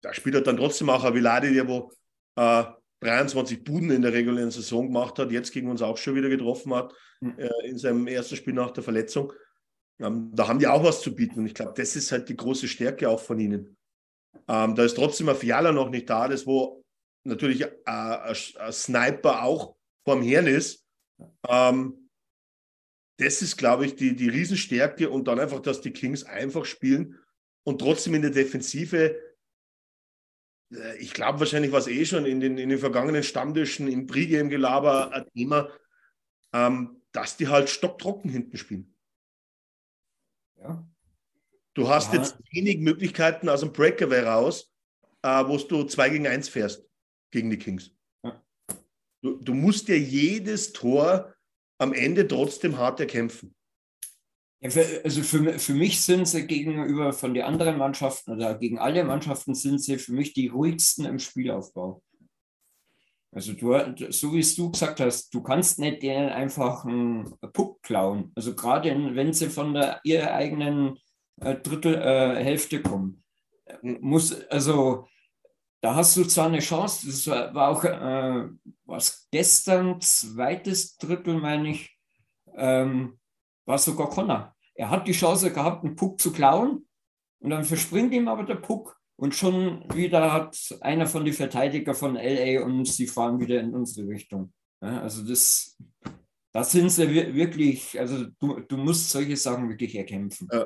da spielt er dann trotzdem auch ein Viladi, der wo äh, 23 Buden in der regulären Saison gemacht hat, jetzt gegen uns auch schon wieder getroffen hat, mhm. äh, in seinem ersten Spiel nach der Verletzung. Ähm, da haben die auch was zu bieten. Und ich glaube, das ist halt die große Stärke auch von ihnen. Ähm, da ist trotzdem ein Fiala noch nicht da, das wo natürlich äh, ein Sniper auch vorm Herrn ist. Ähm, das ist, glaube ich, die, die Riesenstärke und dann einfach, dass die Kings einfach spielen und trotzdem in der Defensive. Äh, ich glaube, wahrscheinlich war es eh schon in den, in den vergangenen Stammtischen, im Pre-Game-Gelaber ein Thema, ähm, dass die halt stocktrocken hinten spielen. Ja. Du hast ja. jetzt wenig Möglichkeiten aus dem Breakaway raus, äh, wo du 2 gegen 1 fährst gegen die Kings. Ja. Du, du musst ja jedes Tor am Ende trotzdem hart erkämpfen. Ja, für, also für, für mich sind sie gegenüber von den anderen Mannschaften oder gegen alle Mannschaften sind sie für mich die ruhigsten im Spielaufbau. Also du, so wie es du gesagt hast, du kannst nicht denen einfach einen Puck klauen. Also gerade wenn sie von der ihrer eigenen äh, Drittelhälfte äh, kommen, muss also da hast du zwar eine Chance, das war auch äh, was gestern, zweites Drittel, meine ich, ähm, war sogar Connor. Er hat die Chance gehabt, einen Puck zu klauen und dann verspringt ihm aber der Puck und schon wieder hat einer von den Verteidiger von LA und sie fahren wieder in unsere Richtung. Ja, also das, das sind sie wirklich, also du, du musst solche Sachen wirklich erkämpfen. Ja.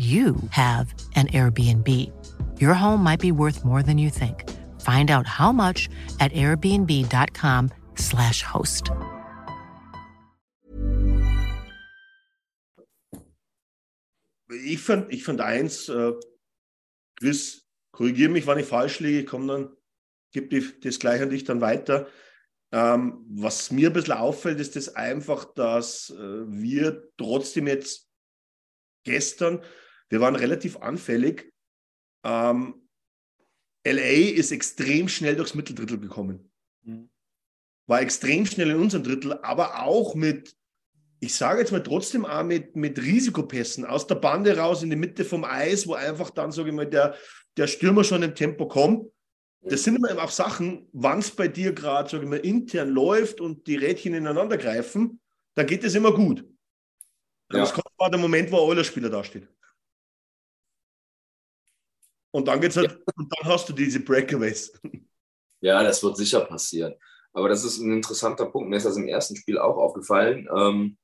you have an Airbnb. Your home might be worth more than you think. Find out how much at airbnb.com/slash host. Ich fand, ich fand eins, äh, Chris, korrigiere mich, wann ich falsch liege, ich komme dann, gebe das gleich an dich dann weiter. Ähm, was mir ein bisschen auffällt, ist das einfach, dass äh, wir trotzdem jetzt gestern wir waren relativ anfällig. Ähm, LA ist extrem schnell durchs Mitteldrittel gekommen. Mhm. War extrem schnell in unserem Drittel, aber auch mit, ich sage jetzt mal trotzdem auch mit, mit Risikopässen aus der Bande raus in die Mitte vom Eis, wo einfach dann, sage ich mal, der, der Stürmer schon im Tempo kommt. Das sind immer auch Sachen, wann es bei dir gerade, sage ich mal, intern läuft und die Rädchen ineinander greifen, dann geht es immer gut. Ja. Das kommt war der Moment, wo alle Spieler da steht. Und dann geht's halt, ja. und dann hast du diese Breakaways. Ja, das wird sicher passieren. Aber das ist ein interessanter Punkt. Mir ist das im ersten Spiel auch aufgefallen. Ähm,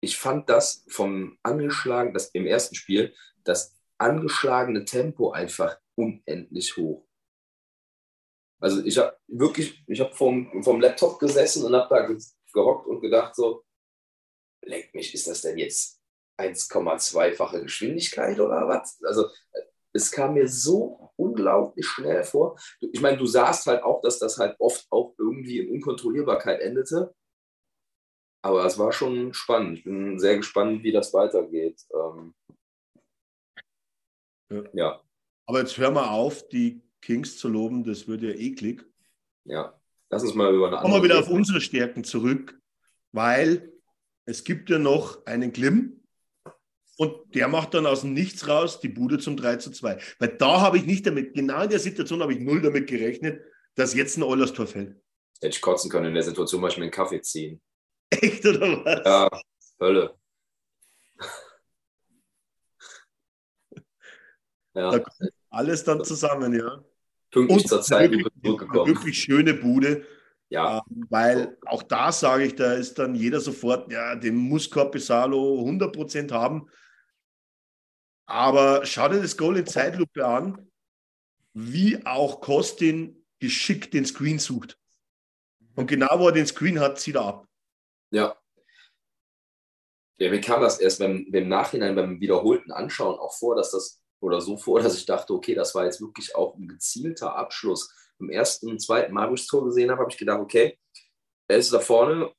ich fand das vom angeschlagen, das im ersten Spiel, das angeschlagene Tempo einfach unendlich hoch. Also ich habe wirklich, ich habe vom, vom Laptop gesessen und habe da gehockt und gedacht so, lenk mich, ist das denn jetzt 1,2-fache Geschwindigkeit oder was? Also es kam mir so unglaublich schnell vor. Ich meine, du sahst halt auch, dass das halt oft auch irgendwie in Unkontrollierbarkeit endete. Aber es war schon spannend. Ich bin sehr gespannt, wie das weitergeht. Ähm, ja. ja. Aber jetzt hör mal auf, die Kings zu loben, das würde ja eklig. Ja, lass uns mal über eine andere. Kommen wir wieder auf unsere Stärken zurück, weil es gibt ja noch einen Glimm und der macht dann aus dem Nichts raus die Bude zum 3 zu 2. Weil da habe ich nicht damit, genau in der Situation habe ich null damit gerechnet, dass jetzt ein Eulers-Tor fällt. Hätte ich kotzen können in der Situation, weil ich mir einen Kaffee ziehen. Echt oder was? Ja, Hölle. ja. Da kommt alles dann zusammen, ja. Pünktlich zur Zeit wirklich, zurückgekommen. Wirklich schöne Bude. Ja. Ähm, weil auch da sage ich, da ist dann jeder sofort, ja, den muss Corpesalo 100% haben. Aber schau dir das Goal in Zeitlupe an, wie auch Kostin geschickt den Screen sucht. Und genau wo er den Screen hat, zieht er ab. Ja. Ja, mir kam das erst beim, im Nachhinein beim wiederholten Anschauen auch vor, dass das oder so vor, dass ich dachte, okay, das war jetzt wirklich auch ein gezielter Abschluss. Im ersten und zweiten Mal, wo ich das Tor gesehen habe, habe ich gedacht, okay, er ist da vorne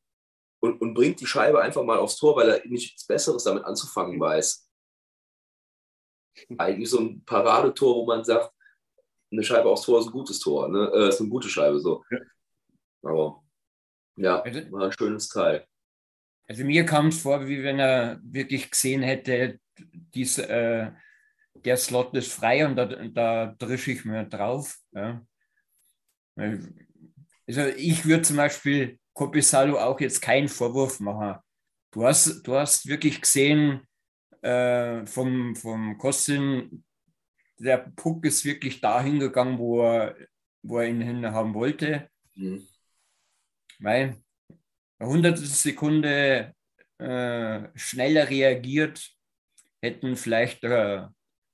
und, und bringt die Scheibe einfach mal aufs Tor, weil er nichts Besseres damit anzufangen weiß. Eigentlich so ein Paradetor, wo man sagt, eine Scheibe aufs Tor ist ein gutes Tor, ne? Äh, ist eine gute Scheibe so. Ja. Aber ja, also war ein schönes Teil. Also mir kam es vor, wie wenn er wirklich gesehen hätte, dies, äh, der Slot ist frei und da, da drische ich mir drauf. Ja. Also ich würde zum Beispiel Kopisalo auch jetzt keinen Vorwurf machen. Du hast, du hast wirklich gesehen, äh, vom, vom Kostin, der Puck ist wirklich dahin gegangen, wo er, wo er ihn hinhaben wollte. Mhm. Weil eine hundertstel Sekunde äh, schneller reagiert, hätten vielleicht äh,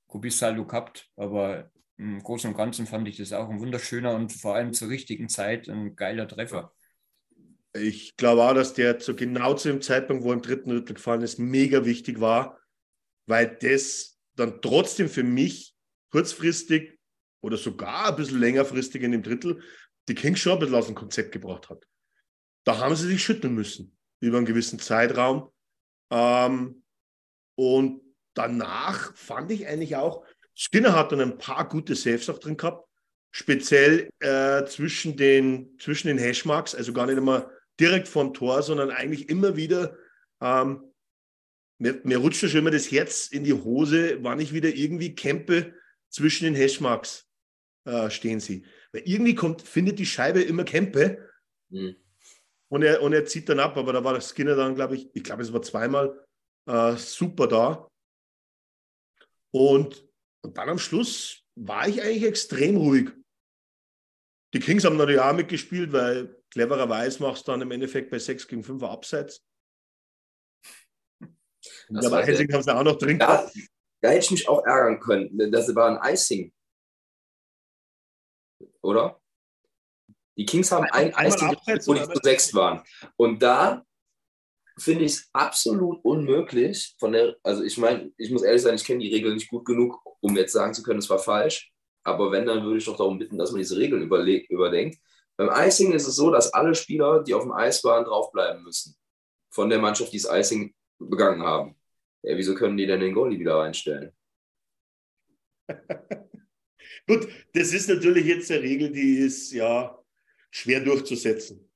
Kubisalo gehabt, aber im Großen und Ganzen fand ich das auch ein wunderschöner und vor allem zur richtigen Zeit ein geiler Treffer. Ich glaube auch, dass der zu genau zu dem Zeitpunkt, wo er im dritten Drittel gefallen ist, mega wichtig war, weil das dann trotzdem für mich kurzfristig oder sogar ein bisschen längerfristig in dem Drittel die Kings schon ein bisschen aus dem Konzept gebracht hat. Da haben sie sich schütteln müssen über einen gewissen Zeitraum. Ähm, und danach fand ich eigentlich auch, Skinner hat dann ein paar gute Saves auch drin gehabt, speziell äh, zwischen, den, zwischen den Hashmarks, also gar nicht immer direkt vom Tor, sondern eigentlich immer wieder, ähm, mir, mir rutscht schon immer das Herz in die Hose, wann ich wieder irgendwie campe zwischen den Hashmarks äh, stehen sie. Weil irgendwie kommt, findet die Scheibe immer Campe mhm. und, er, und er zieht dann ab, aber da war der Skinner dann, glaube ich, ich glaube, es war zweimal äh, super da. Und und dann am Schluss war ich eigentlich extrem ruhig. Die Kings haben natürlich auch mitgespielt, weil clevererweise machst du dann im Endeffekt bei 6 gegen 5 Abseits. Und der Weising haben sie auch noch drin da, da hätte ich mich auch ärgern können. Das war ein Icing. Oder? Die Kings haben ein, ein Icing, wo die zu sechs waren. Und da finde ich es absolut unmöglich von der, also ich meine, ich muss ehrlich sein, ich kenne die Regeln nicht gut genug, um jetzt sagen zu können, es war falsch. Aber wenn, dann würde ich doch darum bitten, dass man diese Regeln überdenkt. Beim Icing ist es so, dass alle Spieler, die auf dem Eis waren, draufbleiben müssen. Von der Mannschaft, die das Icing begangen haben. Ja, wieso können die denn den Goalie wieder reinstellen? Gut, das ist natürlich jetzt eine Regel, die ist ja schwer durchzusetzen.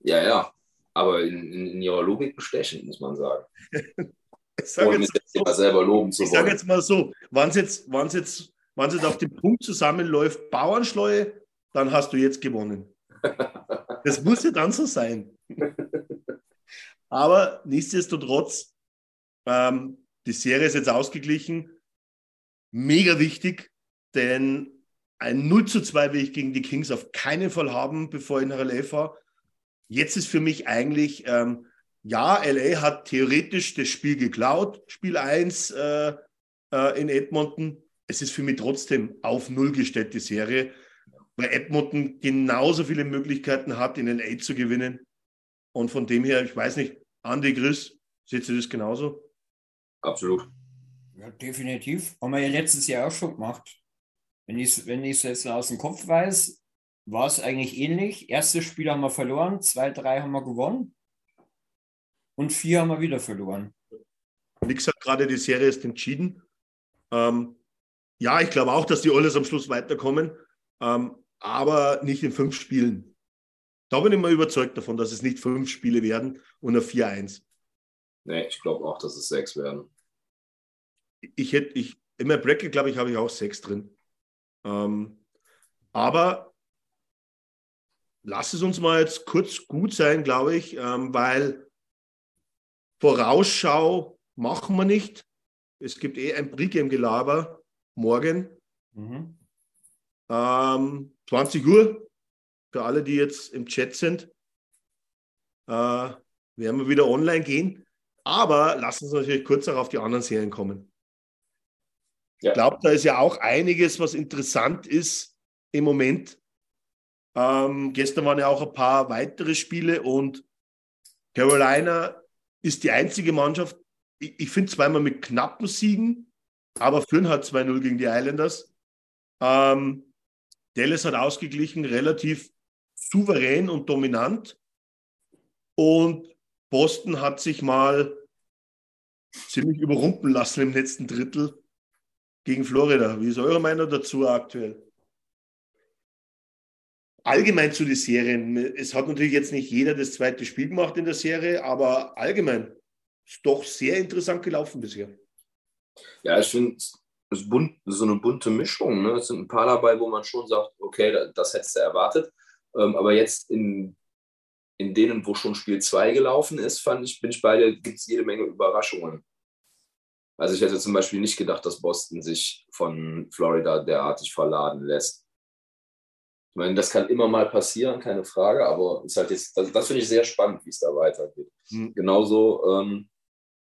Ja, ja aber in, in, in ihrer Logik bestechend, muss man sagen. ich sage jetzt, so, sage jetzt mal so, wenn es jetzt, wann's jetzt, wann's jetzt auf dem Punkt zusammenläuft, Bauernschleue, dann hast du jetzt gewonnen. Das muss ja dann so sein. Aber nichtsdestotrotz, ähm, die Serie ist jetzt ausgeglichen. Mega wichtig, denn ein 0 zu 2 will ich gegen die Kings auf keinen Fall haben, bevor ich nach LA fahre. Jetzt ist für mich eigentlich, ähm, ja, LA hat theoretisch das Spiel geklaut, Spiel 1 äh, äh, in Edmonton. Es ist für mich trotzdem auf Null gestellt, die Serie, weil Edmonton genauso viele Möglichkeiten hat, in LA zu gewinnen. Und von dem her, ich weiß nicht, Andy, Chris, seht ihr das genauso? Absolut. Ja, definitiv. Haben wir ja letztes Jahr auch schon gemacht. Wenn ich es wenn jetzt aus dem Kopf weiß, war es eigentlich ähnlich. Erstes Spiel haben wir verloren, zwei, drei haben wir gewonnen und vier haben wir wieder verloren. Wie gesagt, gerade die Serie ist entschieden. Ähm, ja, ich glaube auch, dass die Oilers am Schluss weiterkommen, ähm, aber nicht in fünf Spielen. Da bin ich mal überzeugt davon, dass es nicht fünf Spiele werden und ein 4-1. Nee, ich glaube auch, dass es sechs werden. Ich hätte, ich, in meinem Bracket, glaube ich, habe ich auch sechs drin. Ähm, aber lass es uns mal jetzt kurz gut sein, glaube ich, ähm, weil Vorausschau machen wir nicht. Es gibt eh ein Pregame-Gelaber morgen. Mhm. Ähm, 20 Uhr für alle, die jetzt im Chat sind. Äh, werden wir wieder online gehen. Aber lassen uns natürlich kurz auch auf die anderen Serien kommen. Ja. Ich glaube, da ist ja auch einiges, was interessant ist im Moment. Ähm, gestern waren ja auch ein paar weitere Spiele und Carolina ist die einzige Mannschaft, ich, ich finde zweimal mit knappen Siegen, aber führen halt 2-0 gegen die Islanders. Ähm, Dallas hat ausgeglichen, relativ souverän und dominant. Und Boston hat sich mal ziemlich überrumpeln lassen im letzten Drittel gegen Florida. Wie ist eure Meinung dazu aktuell? Allgemein zu den Serien. Es hat natürlich jetzt nicht jeder das zweite Spiel gemacht in der Serie, aber allgemein ist doch sehr interessant gelaufen bisher. Ja, ich finde es bunt, so eine bunte Mischung. Ne? Es sind ein paar dabei, wo man schon sagt, okay, das hättest du erwartet. Ähm, aber jetzt in, in denen, wo schon Spiel 2 gelaufen ist, fand ich, bin ich bei dir, gibt es jede Menge Überraschungen. Also ich hätte zum Beispiel nicht gedacht, dass Boston sich von Florida derartig verladen lässt. Ich meine, das kann immer mal passieren, keine Frage, aber ist halt jetzt, das, das finde ich sehr spannend, wie es da weitergeht. Mhm. Genauso ähm,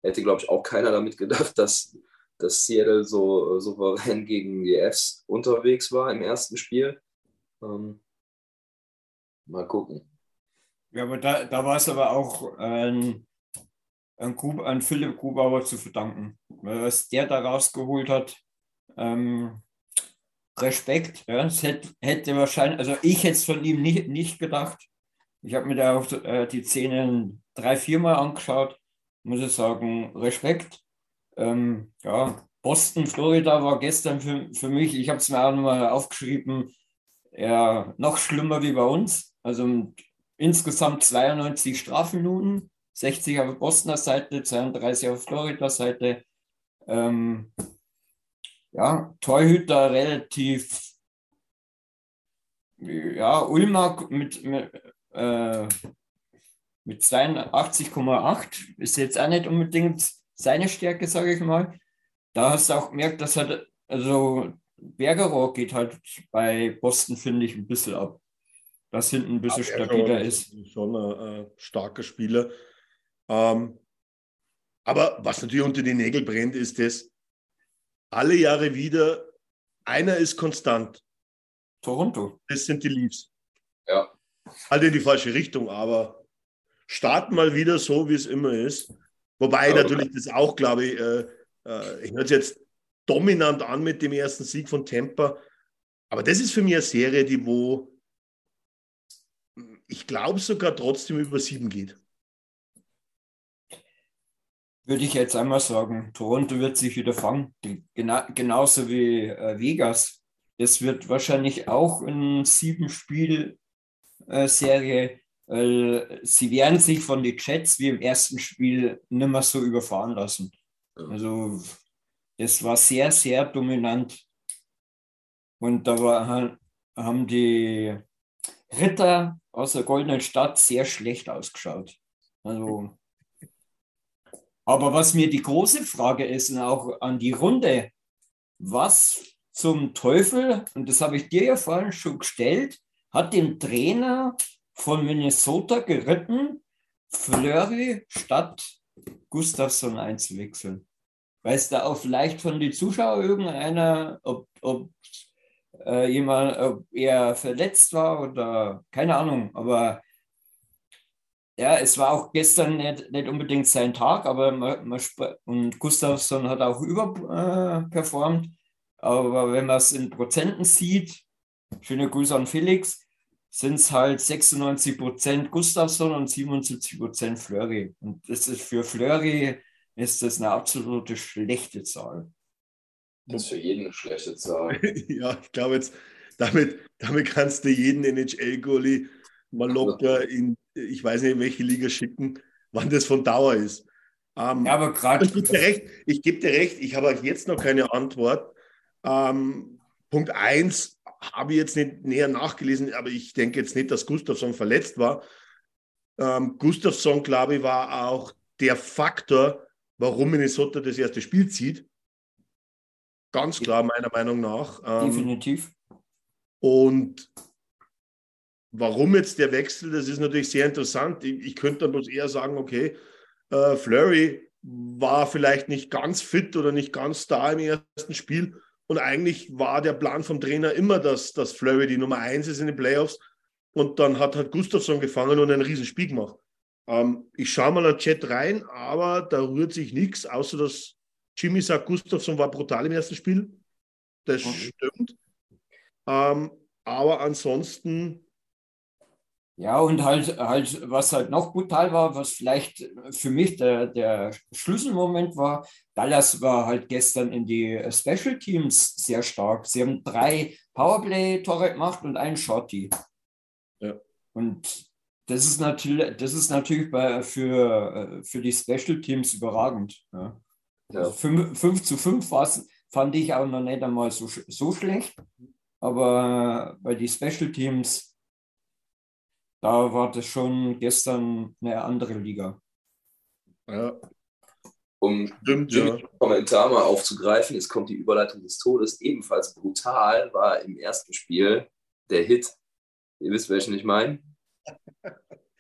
hätte, glaube ich, auch keiner damit gedacht, dass, dass Seattle so äh, souverän gegen die Fs unterwegs war im ersten Spiel. Ähm, mal gucken. Ja, aber da, da war es aber auch ein, ein, Grub, ein Philipp Grubauer zu verdanken. Was der da rausgeholt hat, ähm, Respekt. Ja, das hätte, hätte wahrscheinlich, also ich hätte es von ihm nicht, nicht gedacht. Ich habe mir da auch äh, die Szenen drei, viermal angeschaut muss ich sagen, Respekt. Ähm, ja, Boston, Florida war gestern für, für mich, ich habe es mir auch nochmal aufgeschrieben, ja, noch schlimmer wie bei uns. Also insgesamt 92 Strafminuten, 60 auf Bostoner Seite, 32 auf Florida Seite. Ähm, ja, Torhüter relativ, ja, Ulmer mit, mit äh, mit 82,8 ist jetzt auch nicht unbedingt seine Stärke, sage ich mal. Da hast du auch gemerkt, dass halt, also Bergerohr geht halt bei Boston, finde ich, ein bisschen ab. Dass hinten ein bisschen ja, stabiler ist. Schon ein, ein starker Spieler. Ähm, aber was natürlich unter die Nägel brennt, ist das, alle Jahre wieder, einer ist konstant. Toronto. Das sind die Leafs. Ja. Halt in die falsche Richtung, aber starten mal wieder so, wie es immer ist. Wobei okay. natürlich das auch, glaube ich, äh, äh, ich höre es jetzt dominant an mit dem ersten Sieg von Tampa. Aber das ist für mich eine Serie, die wo ich glaube sogar trotzdem über sieben geht. Würde ich jetzt einmal sagen, Toronto wird sich wieder fangen, Gena genauso wie äh, Vegas. Es wird wahrscheinlich auch eine sieben Spiel-Serie äh, weil sie werden sich von den Jets wie im ersten Spiel nicht mehr so überfahren lassen. Also es war sehr, sehr dominant. Und da war, haben die Ritter aus der Goldenen Stadt sehr schlecht ausgeschaut. Also, aber was mir die große Frage ist, und auch an die Runde, was zum Teufel, und das habe ich dir ja vorhin schon gestellt, hat dem Trainer von Minnesota geritten, Flurry statt Gustafsson einzuwechseln. Weiß da auch vielleicht von den Zuschauern irgendeiner, ob, ob äh, jemand, ob er verletzt war oder keine Ahnung, aber ja, es war auch gestern nicht, nicht unbedingt sein Tag, aber man, man, und Gustafsson hat auch überperformt. Äh, aber wenn man es in Prozenten sieht, schöne Grüße an Felix, sind es halt 96 Prozent Gustafsson und 77 Prozent Fleury. Und das ist für Fleury ist das eine absolute schlechte Zahl. Das ist für jeden eine schlechte Zahl. ja, ich glaube jetzt, damit, damit kannst du jeden NHL-Goalie mal locker in, ich weiß nicht, in welche Liga schicken, wann das von Dauer ist. Ähm, ja, aber gerade. Ich gebe dir recht, ich gebe dir recht, ich habe jetzt noch keine Antwort. Ähm, Punkt 1 habe ich jetzt nicht näher nachgelesen, aber ich denke jetzt nicht, dass Gustafsson verletzt war. Ähm, Gustafsson, glaube ich, war auch der Faktor, warum Minnesota das erste Spiel zieht. Ganz klar, meiner Meinung nach. Ähm, Definitiv. Und warum jetzt der Wechsel, das ist natürlich sehr interessant. Ich, ich könnte dann bloß eher sagen, okay, äh, Flurry war vielleicht nicht ganz fit oder nicht ganz da im ersten Spiel. Und eigentlich war der Plan vom Trainer immer, dass, dass Flurry die Nummer 1 ist in den Playoffs. Und dann hat halt Gustafsson gefangen und ein Riesenspiel gemacht. Ähm, ich schaue mal in den Chat rein, aber da rührt sich nichts, außer dass Jimmy sagt, Gustafsson war brutal im ersten Spiel. Das okay. stimmt. Ähm, aber ansonsten. Ja, und halt, halt, was halt noch brutal war, was vielleicht für mich der, der Schlüsselmoment war, Dallas war halt gestern in die Special Teams sehr stark. Sie haben drei Powerplay-Tore gemacht und einen Shorty. Ja. Und das ist natürlich, das ist natürlich bei, für, für die Special Teams überragend. Ja. Ja. 5, zu 5 fand ich auch noch nicht einmal so, so schlecht. Aber bei den Special Teams, da war das schon gestern eine andere Liga. Ja. Um Stimmt, ja. Kommentar mal aufzugreifen, es kommt die Überleitung des Todes. Ebenfalls brutal war im ersten Spiel der Hit. Ihr wisst, welchen ich meine?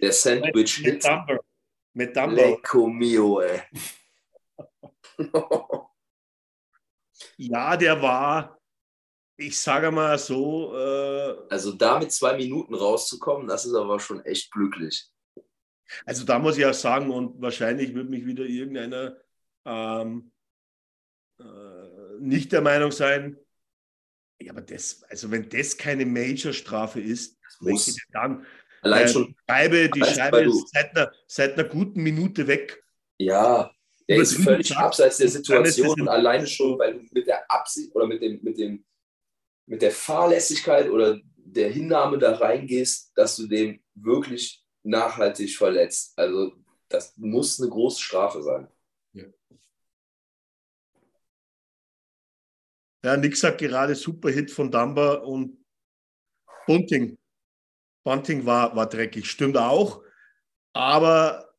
Der Sandwich-Hit. Mit Dumber. Mit Dumber. Lecco mio, ey. ja, der war, ich sage mal so. Äh, also da mit zwei Minuten rauszukommen, das ist aber schon echt glücklich. Also da muss ich auch sagen, und wahrscheinlich wird mich wieder irgendeiner ähm, äh, nicht der Meinung sein, ja, aber das, also wenn das keine Major-Strafe ist, welche dann? Allein äh, schon. Scheibe, die Scheibe ist seit einer, seit einer guten Minute weg. Ja, der ist völlig abseits der Situation und alleine schon, weil du mit der Absicht oder mit, dem, mit, dem, mit der Fahrlässigkeit oder der Hinnahme da reingehst, dass du den wirklich nachhaltig verletzt. Also das muss eine große Strafe sein. Ja, ja Nick sagt gerade Superhit von Dumber und Bunting. Bunting war, war dreckig, stimmt auch. Aber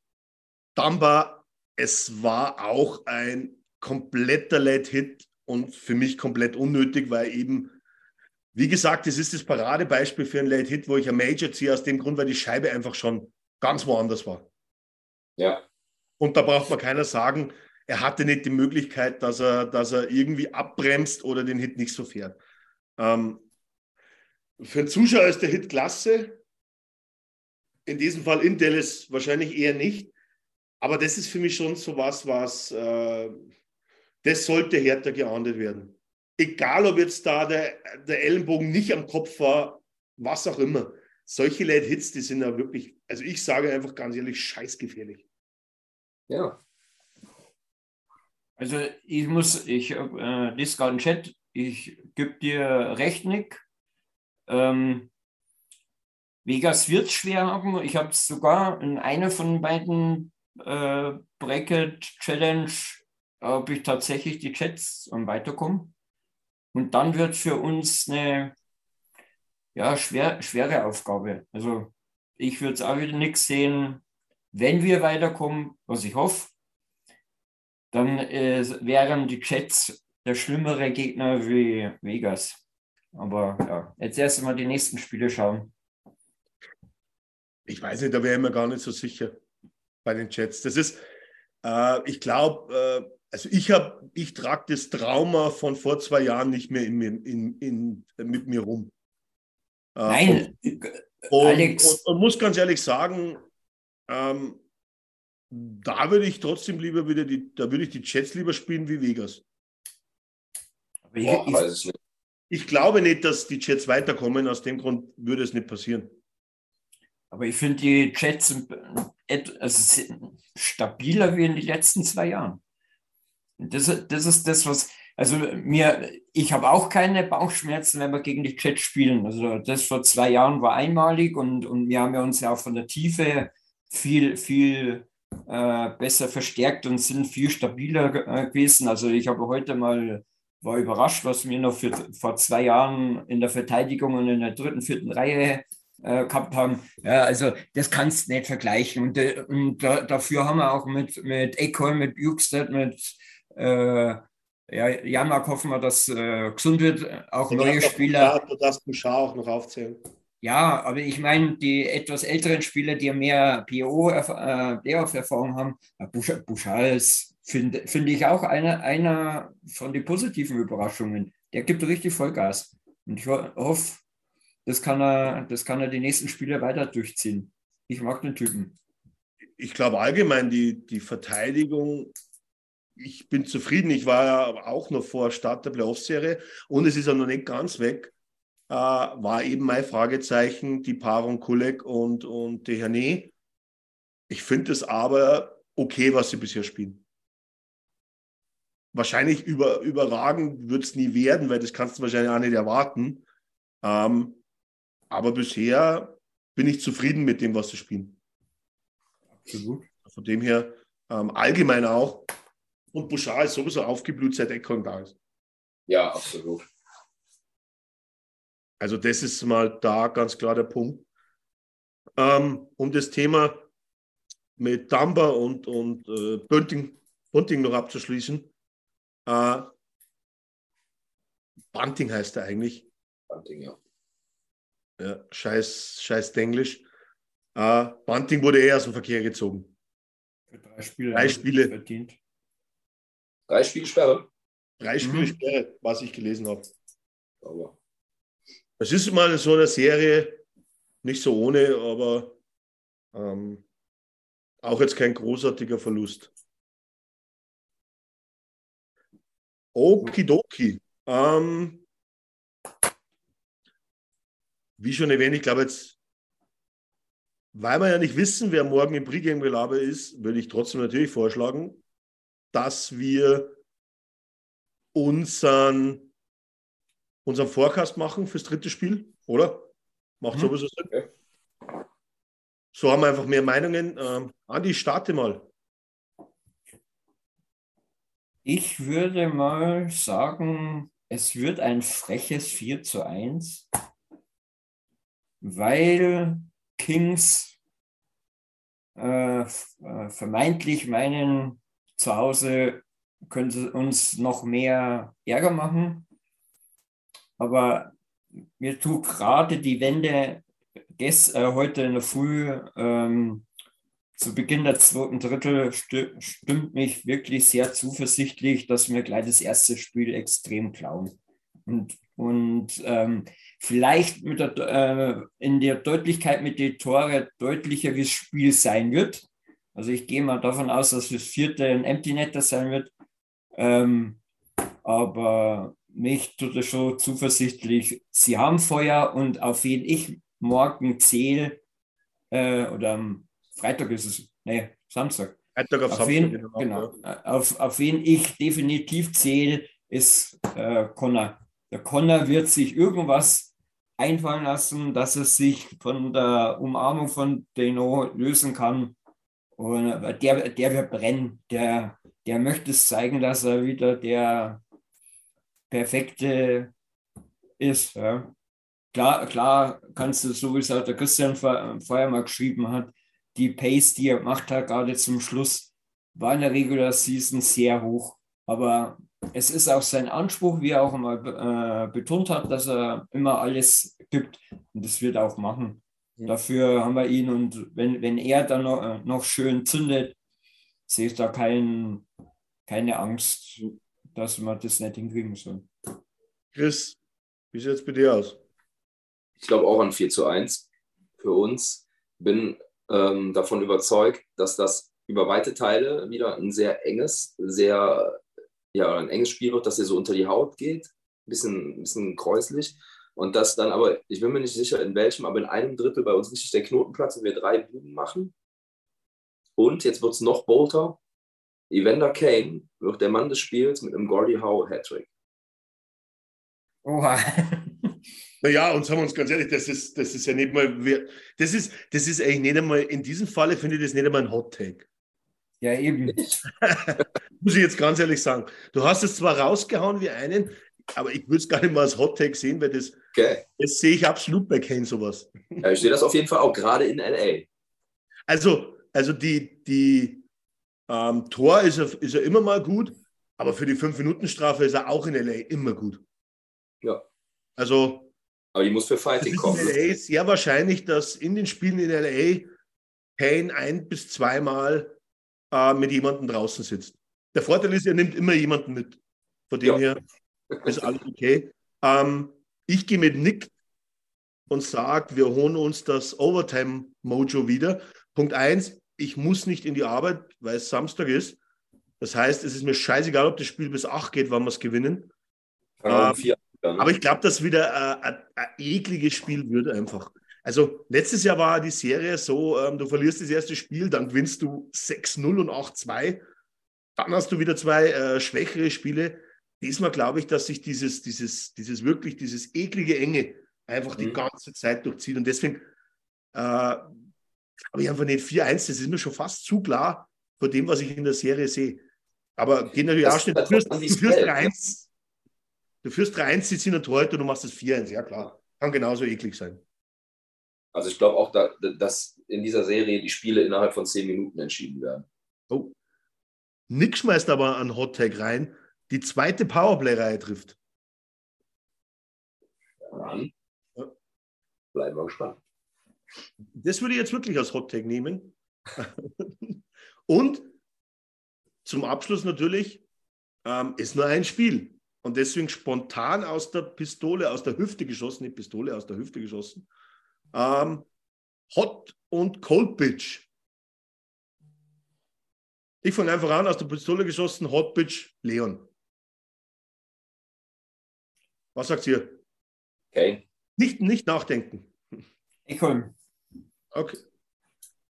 Dumber es war auch ein kompletter Late-Hit und für mich komplett unnötig, weil eben, wie gesagt, es ist das Paradebeispiel für ein Late-Hit, wo ich ein Major ziehe, aus dem Grund, weil die Scheibe einfach schon ganz woanders war. Ja. Und da braucht man keiner sagen, er hatte nicht die Möglichkeit, dass er, dass er irgendwie abbremst oder den Hit nicht so fährt. Ähm, für einen Zuschauer ist der Hit klasse. In diesem Fall in Dallas wahrscheinlich eher nicht. Aber das ist für mich schon so was, was äh, das sollte härter geahndet werden. Egal, ob jetzt da der, der Ellenbogen nicht am Kopf war, was auch immer. Solche Late Hits, die sind ja wirklich, also ich sage einfach ganz ehrlich, scheißgefährlich. Ja. Also ich muss, ich äh, Discount Chat, ich gebe dir recht, Nick. Ähm, Vegas wird schwer haben. Ich habe sogar in einer von beiden äh, Bracket Challenge, ob ich tatsächlich die Chats und weiterkomme. Und dann wird für uns eine ja, schwer, schwere Aufgabe. Also ich würde es auch wieder nichts sehen, wenn wir weiterkommen, was ich hoffe, dann äh, wären die Chats der schlimmere Gegner wie Vegas. Aber ja, jetzt erst einmal die nächsten Spiele schauen. Ich weiß nicht, da wäre ich mir gar nicht so sicher bei den Jets. Das ist, äh, ich glaube, äh, also ich habe, ich trage das Trauma von vor zwei Jahren nicht mehr in, in, in, mit mir rum. Äh, Nein, und, Alex. Und, und, und, muss ganz ehrlich sagen, ähm, da würde ich trotzdem lieber wieder die, da würde ich die Jets lieber spielen wie Vegas. Ich, ich, ich, glaube nicht, dass die Jets weiterkommen. Aus dem Grund würde es nicht passieren. Aber ich finde die Jets also stabiler wie in den letzten zwei Jahren. Das, das ist das, was also mir, ich habe auch keine Bauchschmerzen, wenn wir gegen die Jets spielen. Also das vor zwei Jahren war einmalig und, und wir haben ja uns ja auch von der Tiefe viel, viel äh, besser verstärkt und sind viel stabiler äh, gewesen. Also ich habe heute mal war überrascht, was wir noch für, vor zwei Jahren in der Verteidigung und in der dritten, vierten Reihe äh, gehabt haben. Ja, also das kannst du nicht vergleichen. Und, äh, und da, dafür haben wir auch mit, mit Eckholm, mit Bukestead, mit äh, ja, Janmark hoffen wir, dass äh, gesund wird, auch du neue Spieler. Du darfst Bouchard auch noch aufzählen. Ja, aber ich meine, die etwas älteren Spieler, die mehr PO-Playoff-Erfahrung äh, haben, Bouchard ist, finde find ich auch einer, einer von den positiven Überraschungen. Der gibt richtig Vollgas. Und ich hoffe, das kann er, das kann er die nächsten Spiele weiter durchziehen. Ich mag den Typen. Ich glaube allgemein, die, die Verteidigung, ich bin zufrieden. Ich war ja auch noch vor Start der Playoff-Serie und es ist ja noch nicht ganz weg. Äh, war eben mein Fragezeichen, die Paarung Kulek und, und Dehane. Ich finde es aber okay, was sie bisher spielen. Wahrscheinlich über, überragend wird es nie werden, weil das kannst du wahrscheinlich auch nicht erwarten. Ähm, aber bisher bin ich zufrieden mit dem, was sie spielen. Absolut. Von dem her ähm, allgemein auch. Und Bouchard ist sowieso aufgeblüht, seit Eckholm da ist. Ja, absolut. Also das ist mal da ganz klar der Punkt. Ähm, um das Thema mit Dumber und, und äh, Bunting, Bunting noch abzuschließen. Äh, Bunting heißt er eigentlich. Bunting, ja. Ja, scheiß, scheiß Englisch. Äh, Bunting wurde eher aus dem Verkehr gezogen. Für drei Spiele. Drei Spiele. Verdient. Drei Spielsperre. Drei Spiele mhm. Sperre, was ich gelesen habe. Aber. Es ist mal so eine Serie, nicht so ohne, aber ähm, auch jetzt kein großartiger Verlust. Okidoki. Ähm, wie schon erwähnt, ich glaube jetzt, weil wir ja nicht wissen, wer morgen im Pre-Game-Gelaber ist, würde ich trotzdem natürlich vorschlagen, dass wir unseren, unseren Forecast machen fürs dritte Spiel, oder? Macht mhm. sowieso Sinn. So haben wir einfach mehr Meinungen. Ähm, Andi, starte mal. Ich würde mal sagen, es wird ein freches 4 zu 1 weil Kings äh, äh, vermeintlich meinen, zu Hause könnte uns noch mehr Ärger machen. Aber mir tut gerade die Wende gest, äh, heute in der Früh ähm, zu Beginn der zweiten Drittel sti stimmt mich wirklich sehr zuversichtlich, dass wir gleich das erste Spiel extrem klauen. Und, und ähm, vielleicht mit der, äh, in der Deutlichkeit mit den Tore deutlicher, wie das Spiel sein wird. Also ich gehe mal davon aus, dass das vierte ein Empty Netter sein wird. Ähm, aber mich tut es schon zuversichtlich. Sie haben Feuer und auf wen ich morgen zähle, äh, oder am Freitag ist es, nee, Samstag. Freitag auf, auf Samstag, wen, genau. genau auf, auf wen ich definitiv zähle, ist äh, Connor. Der Connor wird sich irgendwas einfallen lassen, dass es sich von der Umarmung von Deno lösen kann. Und der, der wird brennen. Der, der möchte es zeigen, dass er wieder der Perfekte ist. Ja. Klar, klar kannst du, so wie es auch der Christian vorher mal geschrieben hat, die Pace, die er gemacht hat, gerade zum Schluss, war in der Regular Season sehr hoch. Aber es ist auch sein Anspruch, wie er auch immer äh, betont hat, dass er immer alles gibt. Und das wird er auch machen. Dafür haben wir ihn und wenn, wenn er dann noch, äh, noch schön zündet, sehe ich da kein, keine Angst, dass wir das nicht hinkriegen sollen. Chris, wie sieht es bei dir aus? Ich glaube auch an 4 zu 1 für uns. Bin ähm, davon überzeugt, dass das über weite Teile wieder ein sehr enges, sehr ja, ein enges Spiel wird, dass er so unter die Haut geht, ein bisschen, ein bisschen kräuslich. Und das dann aber, ich bin mir nicht sicher in welchem, aber in einem Drittel bei uns richtig der Knotenplatz und wir drei Buben machen. Und jetzt wird es noch bolter. Evander Kane wird der Mann des Spiels mit einem Gordie Howe Hattrick. Oha. Naja, und sagen wir uns ganz ehrlich, das ist, das ist ja nicht mal, das ist, das ist eigentlich nicht einmal, in diesem Falle finde ich das nicht einmal ein Hot Take. Ja, eben. Muss ich jetzt ganz ehrlich sagen. Du hast es zwar rausgehauen wie einen, aber ich würde es gar nicht mal als Hot Take sehen, weil das, Okay. das sehe ich absolut bei Kane sowas. Ja, ich sehe das auf jeden Fall auch, gerade in LA. Also, also die, die ähm, Tor ist er, ist er immer mal gut, aber für die 5-Minuten-Strafe ist er auch in LA immer gut. Ja. Also, Aber die muss für es Fighting ist kommen. in LA sehr wahrscheinlich, dass in den Spielen in LA Kane ein bis zweimal äh, mit jemandem draußen sitzt. Der Vorteil ist, er nimmt immer jemanden mit. Von dem Ja. her ist alles okay. Ähm, ich gehe mit Nick und sage, wir holen uns das Overtime-Mojo wieder. Punkt eins, ich muss nicht in die Arbeit, weil es Samstag ist. Das heißt, es ist mir scheißegal, ob das Spiel bis 8 geht, wann wir es gewinnen. Um Ähm, vier an. Aber ich glaube, dass wieder äh, ein, ein ekliges Spiel wird einfach. Also letztes Jahr war die Serie so, ähm, du verlierst das erste Spiel, dann gewinnst du 6-0 und 8-2. Dann hast du wieder zwei äh, schwächere Spiele. Diesmal glaube ich, dass sich dieses, dieses, dieses wirklich, dieses eklige Enge einfach die Mhm. ganze Zeit durchzieht. Und deswegen äh, glaube ich einfach nicht 4-1. Das ist mir schon fast zu klar vor dem, was ich in der Serie sehe. Aber geht natürlich Das auch schnell. Du führst, halt du auch führst nicht 3-1. Du führst 3-1, sie ziehen ein Torhüter, du machst das 4-1. Ja, klar. Kann genauso eklig sein. Also ich glaube auch, da, dass in dieser Serie die Spiele innerhalb von zehn Minuten entschieden werden. Oh. Nick schmeißt aber einen Hot Tag rein, die zweite Powerplay-Reihe trifft. Dann Ja. bleiben wir gespannt. Das würde ich jetzt wirklich als Hot Tag nehmen. Und zum Abschluss natürlich ähm, ist nur ein Spiel. Und deswegen spontan aus der Pistole, aus der Hüfte geschossen, nicht Pistole, aus der Hüfte geschossen. Ähm, Hot und Cold Pitch. Ich fange einfach an, aus der Pistole geschossen, Hot Pitch, Leon. Was sagt ihr? Okay. Nicht, nicht nachdenken. Eckholm. Okay.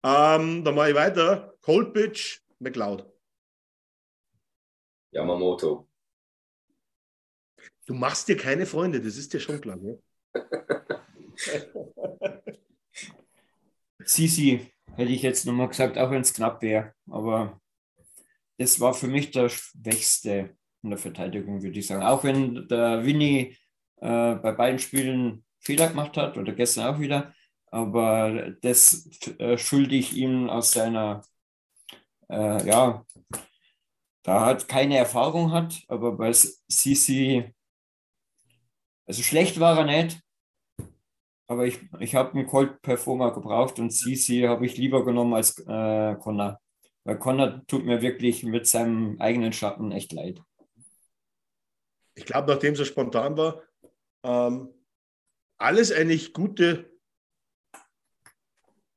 Ähm, dann mache ich weiter. Cold Pitch, McLeod. Yamamoto. Du machst dir keine Freunde, das ist dir schon klar. Ne? Sisi hätte ich jetzt nochmal gesagt, auch wenn es knapp wäre. Aber das war für mich der Schwächste in der Verteidigung, würde ich sagen. Auch wenn der Winnie äh, bei beiden Spielen Fehler gemacht hat oder gestern auch wieder. Aber das äh, schulde ich ihm aus seiner, äh, ja, da hat keine Erfahrung hat, aber bei Sisi, also schlecht war er nicht, aber ich, ich habe einen Cold Performer gebraucht und Sisi habe ich lieber genommen als äh, Connor. Weil Connor tut mir wirklich mit seinem eigenen Schatten echt leid. Ich glaube, nachdem es so spontan war, ähm, alles eigentlich gute,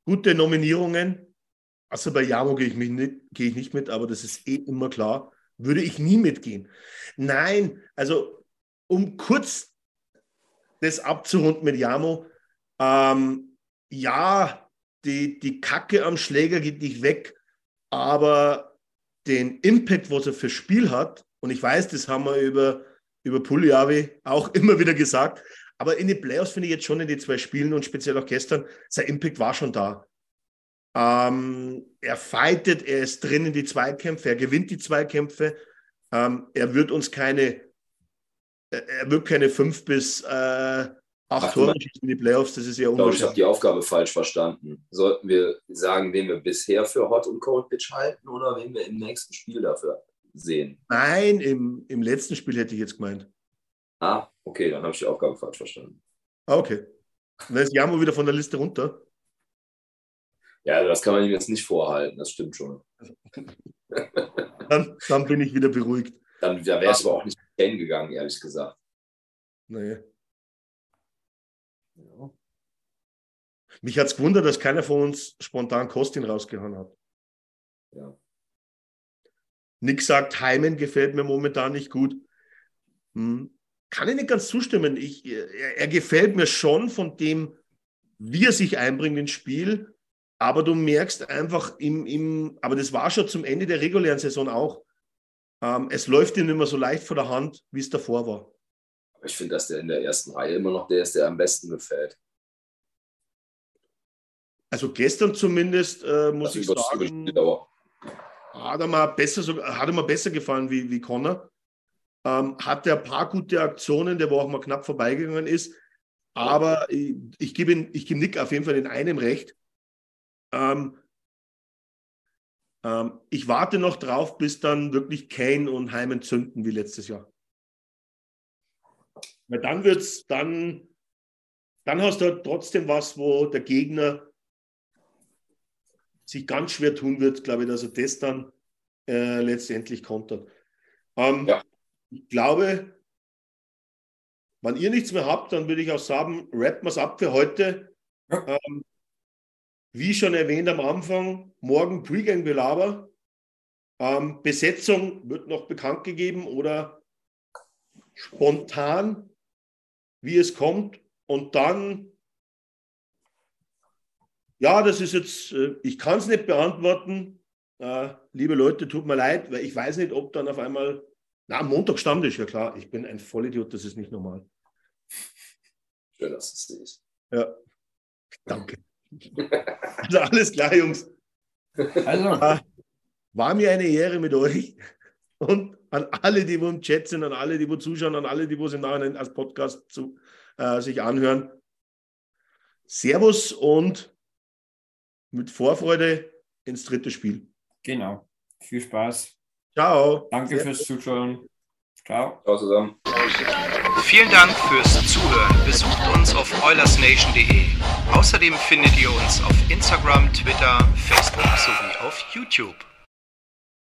gute Nominierungen. Also bei Jamo gehe ich, mich nicht, ich nicht mit, aber das ist eh immer klar. Würde ich nie mitgehen. Nein, also um kurz das abzurunden mit Jamo, ähm, ja, die, die Kacke am Schläger geht nicht weg, aber den Impact, was er fürs Spiel hat, und ich weiß, das haben wir über, über Puljavi auch immer wieder gesagt, aber in den Playoffs finde ich jetzt schon in den zwei Spielen und speziell auch gestern, sein Impact war schon da. Ähm, er fightet, er ist drin in die Zweikämpfe, er gewinnt die Zweikämpfe. Ähm, er wird uns keine, er wird keine fünf bis äh, acht Ach, Tore in die Playoffs, das ist ja Ich glaube, ich habe die Aufgabe falsch verstanden. Sollten wir sagen, wen wir bisher für Hot und Cold Pitch halten oder wen wir im nächsten Spiel dafür sehen? Nein, im, im letzten Spiel hätte ich jetzt gemeint. Ah, okay, dann habe ich die Aufgabe falsch verstanden. Ah, okay. Dann ist Jamo wieder von der Liste runter. Ja, das kann man ihm jetzt nicht vorhalten, das stimmt schon. Dann, dann bin ich wieder beruhigt. Dann da wäre es aber auch nicht hingegangen, ehrlich gesagt. Nee. Mich hat es gewundert, dass keiner von uns spontan Kostin rausgehauen hat. Ja. Nick sagt, Heimen gefällt mir momentan nicht gut. Hm. Kann ich nicht ganz zustimmen. Ich, er, er gefällt mir schon von dem, wie er sich einbringt ins Spiel. aber du merkst einfach im, im, aber das war schon zum Ende der regulären Saison auch. Ähm, es läuft ihm nicht mehr so leicht vor der Hand, wie es davor war. Ich finde, dass der in der ersten Reihe immer noch der ist, der am besten gefällt. Also gestern zumindest, äh, muss ich sagen, hat er, mal besser, hat er mal besser gefallen wie, wie Connor. Ähm, hatte ein paar gute Aktionen, der wo auch mal knapp vorbeigegangen ist. Aber ich, ich gebe gebe Nick auf jeden Fall in einem recht. Ähm, ähm, ich warte noch drauf, bis dann wirklich Kane und Heim zünden wie letztes Jahr. Weil dann wird's, dann, dann hast du halt trotzdem was, wo der Gegner sich ganz schwer tun wird, glaube ich, dass er das dann äh, letztendlich kontert. Ähm, ja. Ich glaube, wenn ihr nichts mehr habt, dann würde ich auch sagen, rappen wir es ab für heute. Ja. Ähm, wie schon erwähnt am Anfang, morgen Pre-Gang-Belaber. Ähm, Besetzung wird noch bekannt gegeben oder spontan, wie es kommt. Und dann, ja, das ist jetzt, äh, ich kann es nicht beantworten. Äh, liebe Leute, tut mir leid, weil ich weiß nicht, ob dann auf einmal, na, am Montag Stammtisch, ja klar, ich bin ein Vollidiot, das ist nicht normal. Schön, dass es ist. Ja, danke. Also alles klar, Jungs. Also. Ah, war mir eine Ehre mit euch. Und an alle, die wo im Chat sind, an alle, die wo zuschauen, an alle, die wo es im Nachhinein als Podcast zu, äh, sich anhören. Servus und mit Vorfreude ins dritte Spiel. Genau. Viel Spaß. Ciao. Danke Servus. fürs Zuschauen. Ciao. Ciao zusammen. Vielen Dank fürs Zuhören. Besucht uns auf oilersnation.de. Außerdem findet ihr uns auf Instagram, Twitter, Facebook sowie auf YouTube.